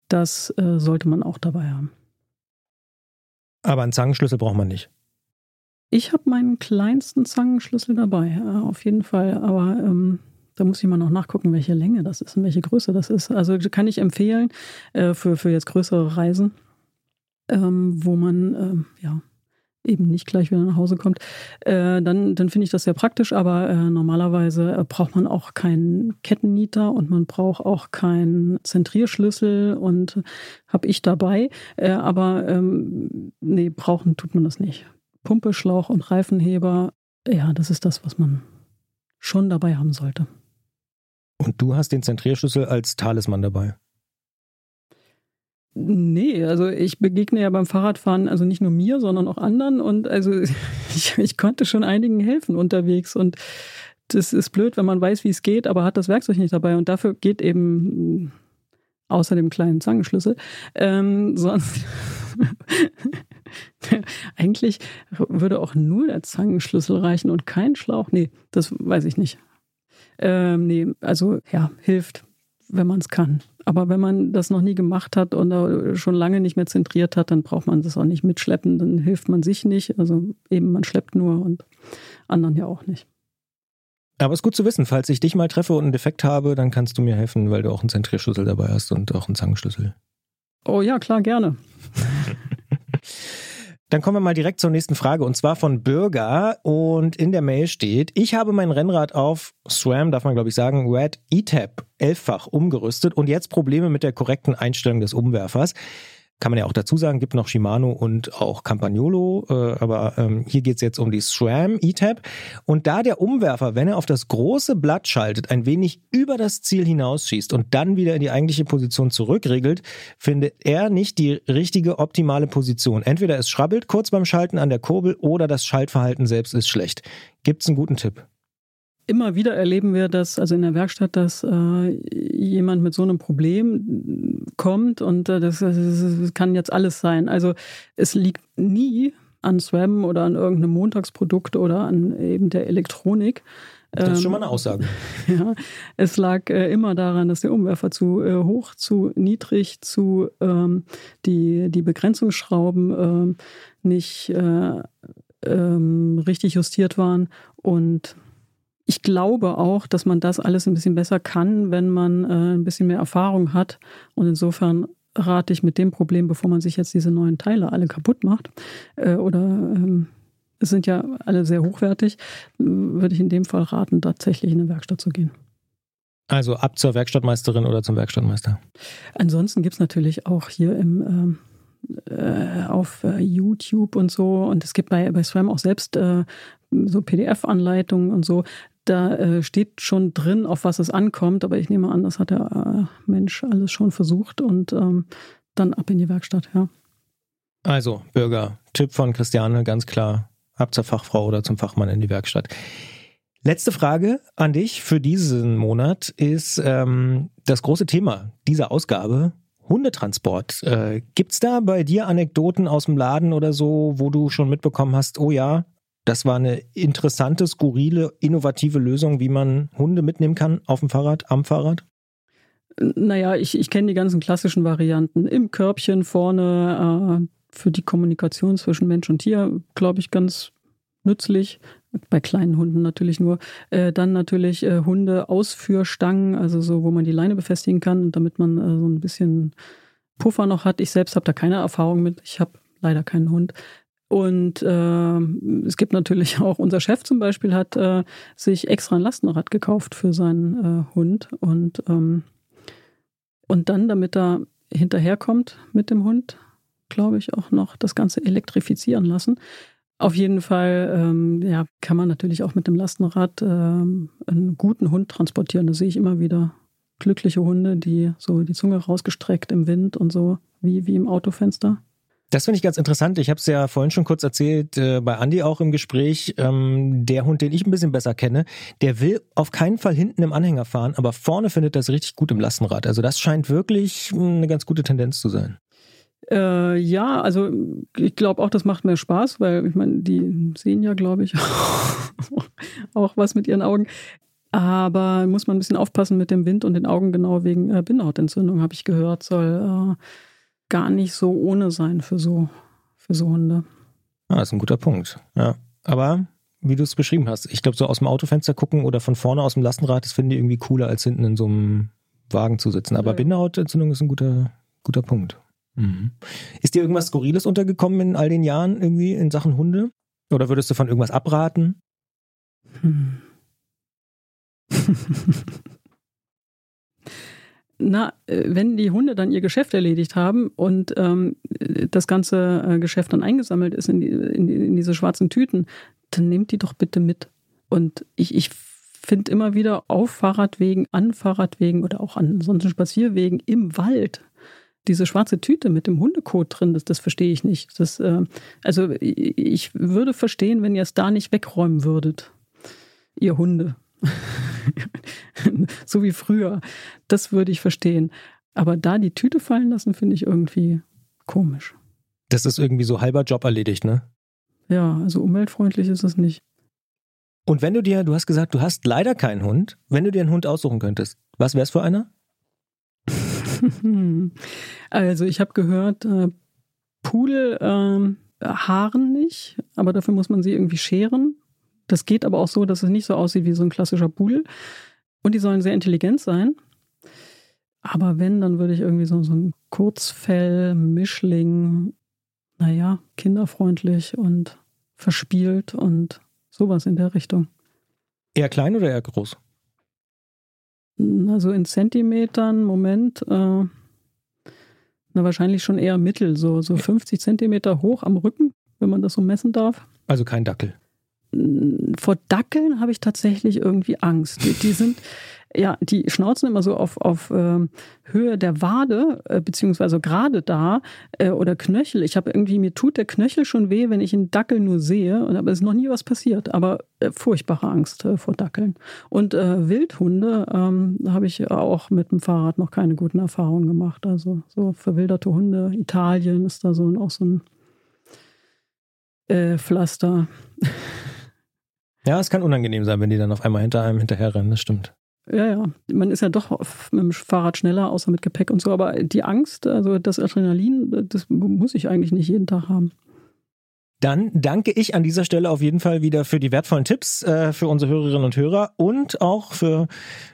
Speaker 5: Das äh, sollte man auch dabei haben.
Speaker 2: Aber einen Zangenschlüssel braucht man nicht.
Speaker 5: Ich habe meinen kleinsten Zangenschlüssel dabei, ja, auf jeden Fall. Aber ähm, da muss ich mal noch nachgucken, welche Länge das ist und welche Größe das ist. Also kann ich empfehlen äh, für, für jetzt größere Reisen, ähm, wo man ähm, ja eben nicht gleich wieder nach Hause kommt, äh, dann, dann finde ich das sehr praktisch, aber äh, normalerweise äh, braucht man auch keinen Kettennieter und man braucht auch keinen Zentrierschlüssel und habe ich dabei, äh, aber ähm, nee, brauchen tut man das nicht. Pumpe, Schlauch und Reifenheber, ja, das ist das, was man schon dabei haben sollte.
Speaker 2: Und du hast den Zentrierschlüssel als Talisman dabei?
Speaker 5: Nee, also ich begegne ja beim Fahrradfahren also nicht nur mir, sondern auch anderen und also ich, ich konnte schon einigen helfen unterwegs und das ist blöd, wenn man weiß, wie es geht, aber hat das Werkzeug nicht dabei und dafür geht eben außer dem kleinen Zangenschlüssel ähm, sonst eigentlich würde auch nur der Zangenschlüssel reichen und kein Schlauch. Nee, das weiß ich nicht. Ähm, nee, also ja, hilft, wenn man es kann. Aber wenn man das noch nie gemacht hat und schon lange nicht mehr zentriert hat, dann braucht man das auch nicht mitschleppen. Dann hilft man sich nicht. Also eben, man schleppt nur und anderen ja auch nicht.
Speaker 2: Aber es ist gut zu wissen, falls ich dich mal treffe und einen Defekt habe, dann kannst du mir helfen, weil du auch einen Zentrierschlüssel dabei hast und auch einen Zangenschlüssel.
Speaker 5: Oh ja, klar, gerne.
Speaker 2: Dann kommen wir mal direkt zur nächsten Frage und zwar von Bürger. Und in der Mail steht, ich habe mein Rennrad auf SRAM, darf man glaube ich sagen, Red ETAP elffach umgerüstet und jetzt Probleme mit der korrekten Einstellung des Umwerfers kann man ja auch dazu sagen, gibt noch Shimano und auch Campagnolo, äh, aber ähm, hier geht es jetzt um die SRAM E-Tab. Und da der Umwerfer, wenn er auf das große Blatt schaltet, ein wenig über das Ziel hinausschießt und dann wieder in die eigentliche Position zurückregelt, findet er nicht die richtige optimale Position. Entweder es schrabbelt kurz beim Schalten an der Kurbel oder das Schaltverhalten selbst ist schlecht. Gibt es einen guten Tipp?
Speaker 5: Immer wieder erleben wir das, also in der Werkstatt, dass äh, jemand mit so einem Problem kommt und äh, das, das, kann jetzt alles sein. Also es liegt nie an Swam oder an irgendeinem Montagsprodukt oder an eben der Elektronik.
Speaker 2: Das ist schon mal eine Aussage.
Speaker 5: ja, es lag äh, immer daran, dass der Umwerfer zu äh, hoch, zu niedrig, zu ähm, die, die Begrenzungsschrauben ähm, nicht äh, ähm, richtig justiert waren und ich glaube auch, dass man das alles ein bisschen besser kann, wenn man äh, ein bisschen mehr Erfahrung hat. Und insofern rate ich mit dem Problem, bevor man sich jetzt diese neuen Teile alle kaputt macht, äh, oder ähm, es sind ja alle sehr hochwertig, würde ich in dem Fall raten, tatsächlich in eine Werkstatt zu gehen.
Speaker 2: Also ab zur Werkstattmeisterin oder zum Werkstattmeister.
Speaker 5: Ansonsten gibt es natürlich auch hier im ähm, äh, auf äh, YouTube und so. Und es gibt bei, bei SRAM auch selbst äh, so PDF-Anleitungen und so. Da äh, steht schon drin, auf was es ankommt, aber ich nehme an, das hat der äh, Mensch alles schon versucht und ähm, dann ab in die Werkstatt, ja.
Speaker 2: Also, Bürger, Tipp von Christiane, ganz klar, ab zur Fachfrau oder zum Fachmann in die Werkstatt. Letzte Frage an dich für diesen Monat ist ähm, das große Thema dieser Ausgabe. Hundetransport. Äh, Gibt es da bei dir Anekdoten aus dem Laden oder so, wo du schon mitbekommen hast, oh ja, das war eine interessante, skurrile, innovative Lösung, wie man Hunde mitnehmen kann auf dem Fahrrad, am Fahrrad?
Speaker 5: Naja, ich, ich kenne die ganzen klassischen Varianten. Im Körbchen vorne äh, für die Kommunikation zwischen Mensch und Tier, glaube ich, ganz nützlich. Bei kleinen Hunden natürlich nur. Äh, dann natürlich äh, Hunde-Ausführstangen, also so, wo man die Leine befestigen kann, damit man äh, so ein bisschen Puffer noch hat. Ich selbst habe da keine Erfahrung mit. Ich habe leider keinen Hund. Und äh, es gibt natürlich auch, unser Chef zum Beispiel hat äh, sich extra ein Lastenrad gekauft für seinen äh, Hund. Und, ähm, und dann, damit er hinterherkommt mit dem Hund, glaube ich, auch noch das Ganze elektrifizieren lassen. Auf jeden Fall ähm, ja, kann man natürlich auch mit dem Lastenrad ähm, einen guten Hund transportieren. Da sehe ich immer wieder glückliche Hunde, die so die Zunge rausgestreckt im Wind und so, wie, wie im Autofenster.
Speaker 2: Das finde ich ganz interessant. Ich habe es ja vorhin schon kurz erzählt, äh, bei Andy auch im Gespräch. Ähm, der Hund, den ich ein bisschen besser kenne, der will auf keinen Fall hinten im Anhänger fahren, aber vorne findet das richtig gut im Lastenrad. Also das scheint wirklich hm, eine ganz gute Tendenz zu sein.
Speaker 5: Äh, ja, also ich glaube auch, das macht mehr Spaß, weil ich meine, die sehen ja, glaube ich, auch was mit ihren Augen. Aber muss man ein bisschen aufpassen mit dem Wind und den Augen, genau wegen äh, Bindehautentzündung, habe ich gehört, soll äh, gar nicht so ohne sein für so, für so Hunde.
Speaker 2: Ah, das ist ein guter Punkt. Ja. Aber wie du es beschrieben hast, ich glaube, so aus dem Autofenster gucken oder von vorne aus dem Lastenrad, das finde ich irgendwie cooler, als hinten in so einem Wagen zu sitzen. Aber ja. Bindehautentzündung ist ein guter, guter Punkt. Mhm. Ist dir irgendwas Skurriles untergekommen in all den Jahren irgendwie in Sachen Hunde? Oder würdest du von irgendwas abraten? Hm.
Speaker 5: na, äh, wenn die Hunde dann ihr Geschäft erledigt haben und ähm, das ganze äh, Geschäft dann eingesammelt ist in, die, in, die, in, diese schwarzen Tüten, dann nehmt die doch bitte mit. Und ich, ich finde immer wieder auf Fahrradwegen, an Fahrradwegen oder auch an sonstigen Spazierwegen im Wald diese schwarze Tüte mit dem Hundekot drin, das, das verstehe ich nicht. Das, äh, also ich würde verstehen, wenn ihr es da nicht wegräumen würdet, ihr Hunde. so wie früher. Das würde ich verstehen. Aber da die Tüte fallen lassen, finde ich irgendwie komisch.
Speaker 2: Das ist irgendwie so halber Job erledigt, ne?
Speaker 5: Ja, also umweltfreundlich ist es nicht.
Speaker 2: Und wenn du dir, du hast gesagt, du hast leider keinen Hund, wenn du dir einen Hund aussuchen könntest, was wär's für einer?
Speaker 5: also ich habe gehört, äh, Pudel äh, haaren nicht, aber dafür muss man sie irgendwie scheren. Das geht aber auch so, dass es nicht so aussieht wie so ein klassischer Pudel. Und die sollen sehr intelligent sein. Aber wenn, dann würde ich irgendwie so, so ein Kurzfell, Mischling, naja, kinderfreundlich und verspielt und sowas in der Richtung.
Speaker 2: Eher klein oder eher groß?
Speaker 5: Also in Zentimetern, Moment, äh, na wahrscheinlich schon eher mittel, so, so 50 Zentimeter hoch am Rücken, wenn man das so messen darf.
Speaker 2: Also kein Dackel
Speaker 5: vor Dackeln habe ich tatsächlich irgendwie Angst. Die, die, sind, ja, die schnauzen immer so auf, auf äh, Höhe der Wade, äh, beziehungsweise gerade da, äh, oder Knöchel. Ich habe irgendwie, mir tut der Knöchel schon weh, wenn ich einen Dackel nur sehe, und aber es ist noch nie was passiert. Aber äh, furchtbare Angst äh, vor Dackeln. Und äh, Wildhunde ähm, habe ich auch mit dem Fahrrad noch keine guten Erfahrungen gemacht. Also so verwilderte Hunde, Italien ist da so auch so ein äh, Pflaster.
Speaker 2: Ja, es kann unangenehm sein, wenn die dann auf einmal hinter einem hinterherrennen, das stimmt.
Speaker 5: Ja, ja. Man ist ja doch mit dem Fahrrad schneller, außer mit Gepäck und so. Aber die Angst, also das Adrenalin, das muss ich eigentlich nicht jeden Tag haben.
Speaker 2: Dann danke ich an dieser Stelle auf jeden Fall wieder für die wertvollen Tipps äh, für unsere Hörerinnen und Hörer und auch für,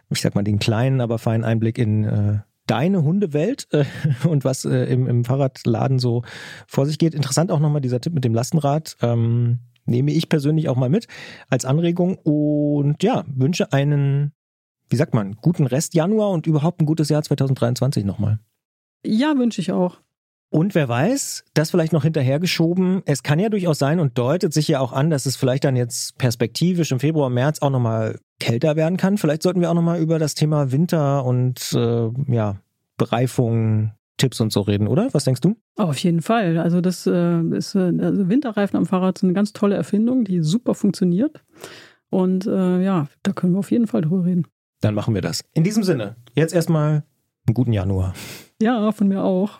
Speaker 2: ich sag mal, den kleinen, aber feinen Einblick in äh, deine Hundewelt äh, und was äh, im, im Fahrradladen so vor sich geht. Interessant auch nochmal dieser Tipp mit dem Lastenrad. Ähm, nehme ich persönlich auch mal mit als Anregung und ja, wünsche einen, wie sagt man, guten Rest Januar und überhaupt ein gutes Jahr 2023 nochmal.
Speaker 5: Ja, wünsche ich auch.
Speaker 2: Und wer weiß, das vielleicht noch hinterhergeschoben. Es kann ja durchaus sein und deutet sich ja auch an, dass es vielleicht dann jetzt perspektivisch im Februar, März auch nochmal kälter werden kann. Vielleicht sollten wir auch nochmal über das Thema Winter und äh, ja, Bereifung Tipps und so reden, oder? Was denkst du?
Speaker 6: Auf jeden Fall. Also das äh, ist äh, also Winterreifen am Fahrrad sind eine ganz tolle Erfindung, die super funktioniert. Und äh, ja, da können wir auf jeden Fall drüber reden.
Speaker 2: Dann machen wir das. In diesem Sinne, jetzt erstmal einen guten Januar.
Speaker 6: Ja, von mir auch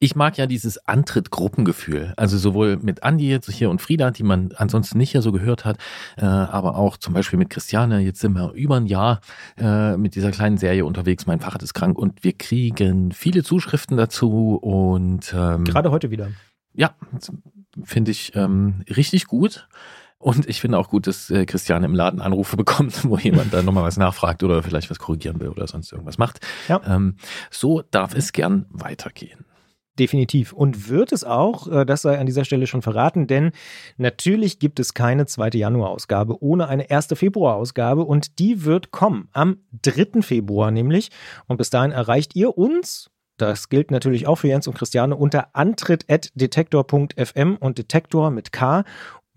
Speaker 1: ich mag ja dieses Antritt-Gruppengefühl. Also sowohl mit Andi jetzt hier und Frieda, die man ansonsten nicht ja so gehört hat, äh, aber auch zum Beispiel mit Christiane. Jetzt sind wir über ein Jahr äh, mit dieser kleinen Serie unterwegs. Mein Fahrrad ist krank und wir kriegen viele Zuschriften dazu und
Speaker 2: ähm, gerade heute wieder.
Speaker 1: Ja, finde ich ähm, richtig gut. Und ich finde auch gut, dass äh, Christiane im Laden Anrufe bekommt, wo jemand da nochmal was nachfragt oder vielleicht was korrigieren will oder sonst irgendwas macht. Ja. Ähm, so darf es gern weitergehen.
Speaker 2: Definitiv. Und wird es auch, äh, das sei an dieser Stelle schon verraten, denn natürlich gibt es keine zweite Januar-Ausgabe ohne eine erste Februar-Ausgabe und die wird kommen am 3. Februar nämlich. Und bis dahin erreicht ihr uns das gilt natürlich auch für Jens und Christiane unter antritt.detektor.fm und Detektor mit K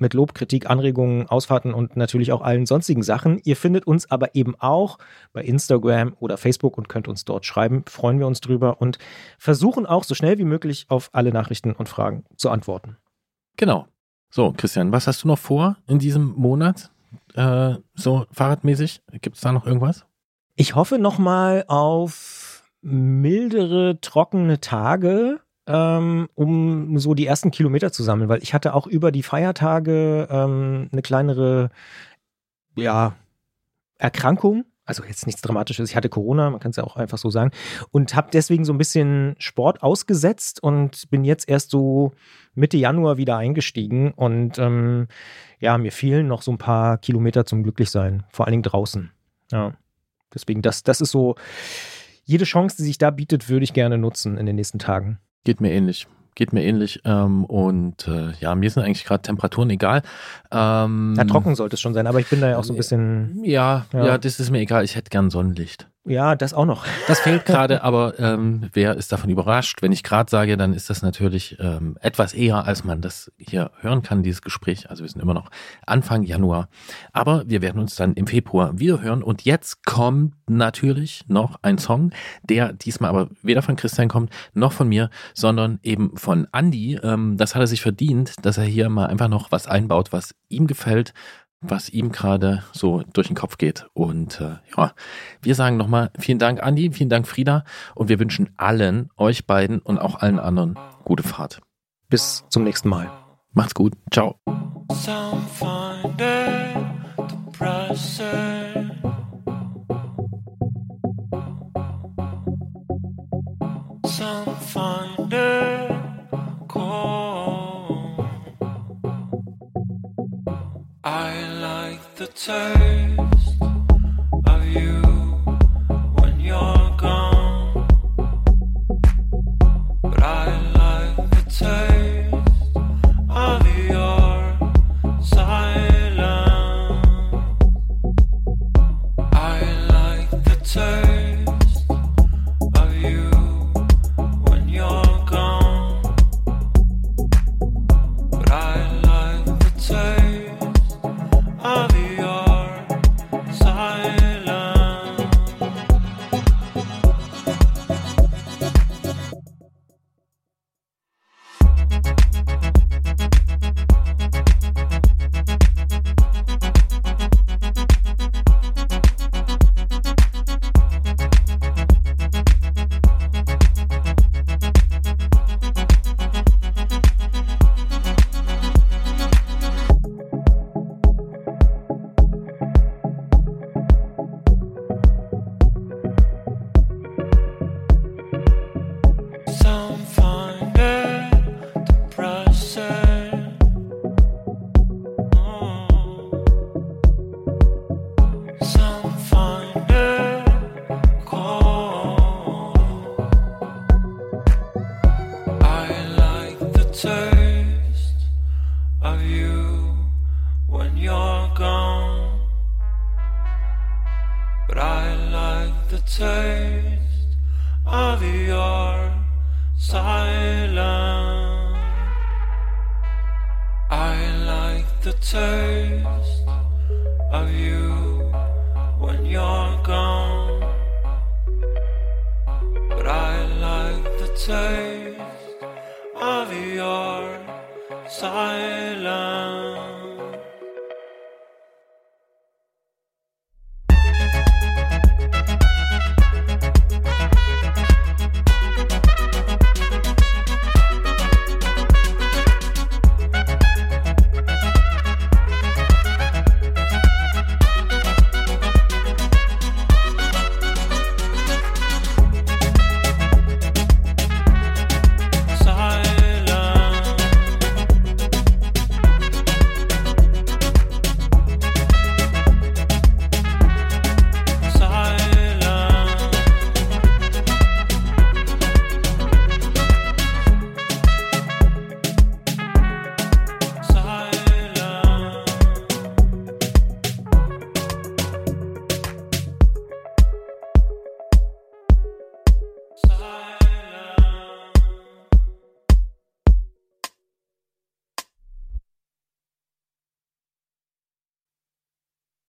Speaker 2: mit Lob, Kritik, Anregungen, Ausfahrten und natürlich auch allen sonstigen Sachen. Ihr findet uns aber eben auch bei Instagram oder Facebook und könnt uns dort schreiben. Freuen wir uns drüber und versuchen auch so schnell wie möglich auf alle Nachrichten und Fragen zu antworten.
Speaker 1: Genau. So, Christian, was hast du noch vor in diesem Monat? Äh, so fahrradmäßig? Gibt es da noch irgendwas?
Speaker 2: Ich hoffe nochmal auf mildere, trockene Tage ähm, um so die ersten Kilometer zu sammeln, weil ich hatte auch über die Feiertage ähm, eine kleinere, ja, Erkrankung. Also jetzt nichts Dramatisches. Ich hatte Corona, man kann es ja auch einfach so sagen. Und habe deswegen so ein bisschen Sport ausgesetzt und bin jetzt erst so Mitte Januar wieder eingestiegen. Und ähm, ja, mir fehlen noch so ein paar Kilometer zum Glücklichsein. Vor allen Dingen draußen. Ja. Deswegen, das, das ist so, jede Chance, die sich da bietet, würde ich gerne nutzen in den nächsten Tagen.
Speaker 1: Geht mir ähnlich. Geht mir ähnlich. Ähm, und äh, ja, mir sind eigentlich gerade Temperaturen egal.
Speaker 2: Ähm, ja, trocken sollte es schon sein, aber ich bin da ja auch so ein bisschen.
Speaker 1: Ja, ja, ja, das ist mir egal. Ich hätte gern Sonnenlicht.
Speaker 2: Ja, das auch noch.
Speaker 1: Das fehlt gerade, aber ähm, wer ist davon überrascht? Wenn ich gerade sage, dann ist das natürlich ähm, etwas eher, als man das hier hören kann, dieses Gespräch. Also wir sind immer noch Anfang Januar. Aber wir werden uns dann im Februar wieder hören. Und jetzt kommt natürlich noch ein Song, der diesmal aber weder von Christian kommt, noch von mir, sondern eben von Andy. Ähm, das hat er sich verdient, dass er hier mal einfach noch was einbaut, was ihm gefällt was ihm gerade so durch den Kopf geht. Und äh, ja, wir sagen nochmal vielen Dank, Andi, vielen Dank, Frieda. Und wir wünschen allen, euch beiden und auch allen anderen gute Fahrt.
Speaker 2: Bis zum nächsten Mal.
Speaker 1: Macht's gut. Ciao. Some find it I the
Speaker 7: turf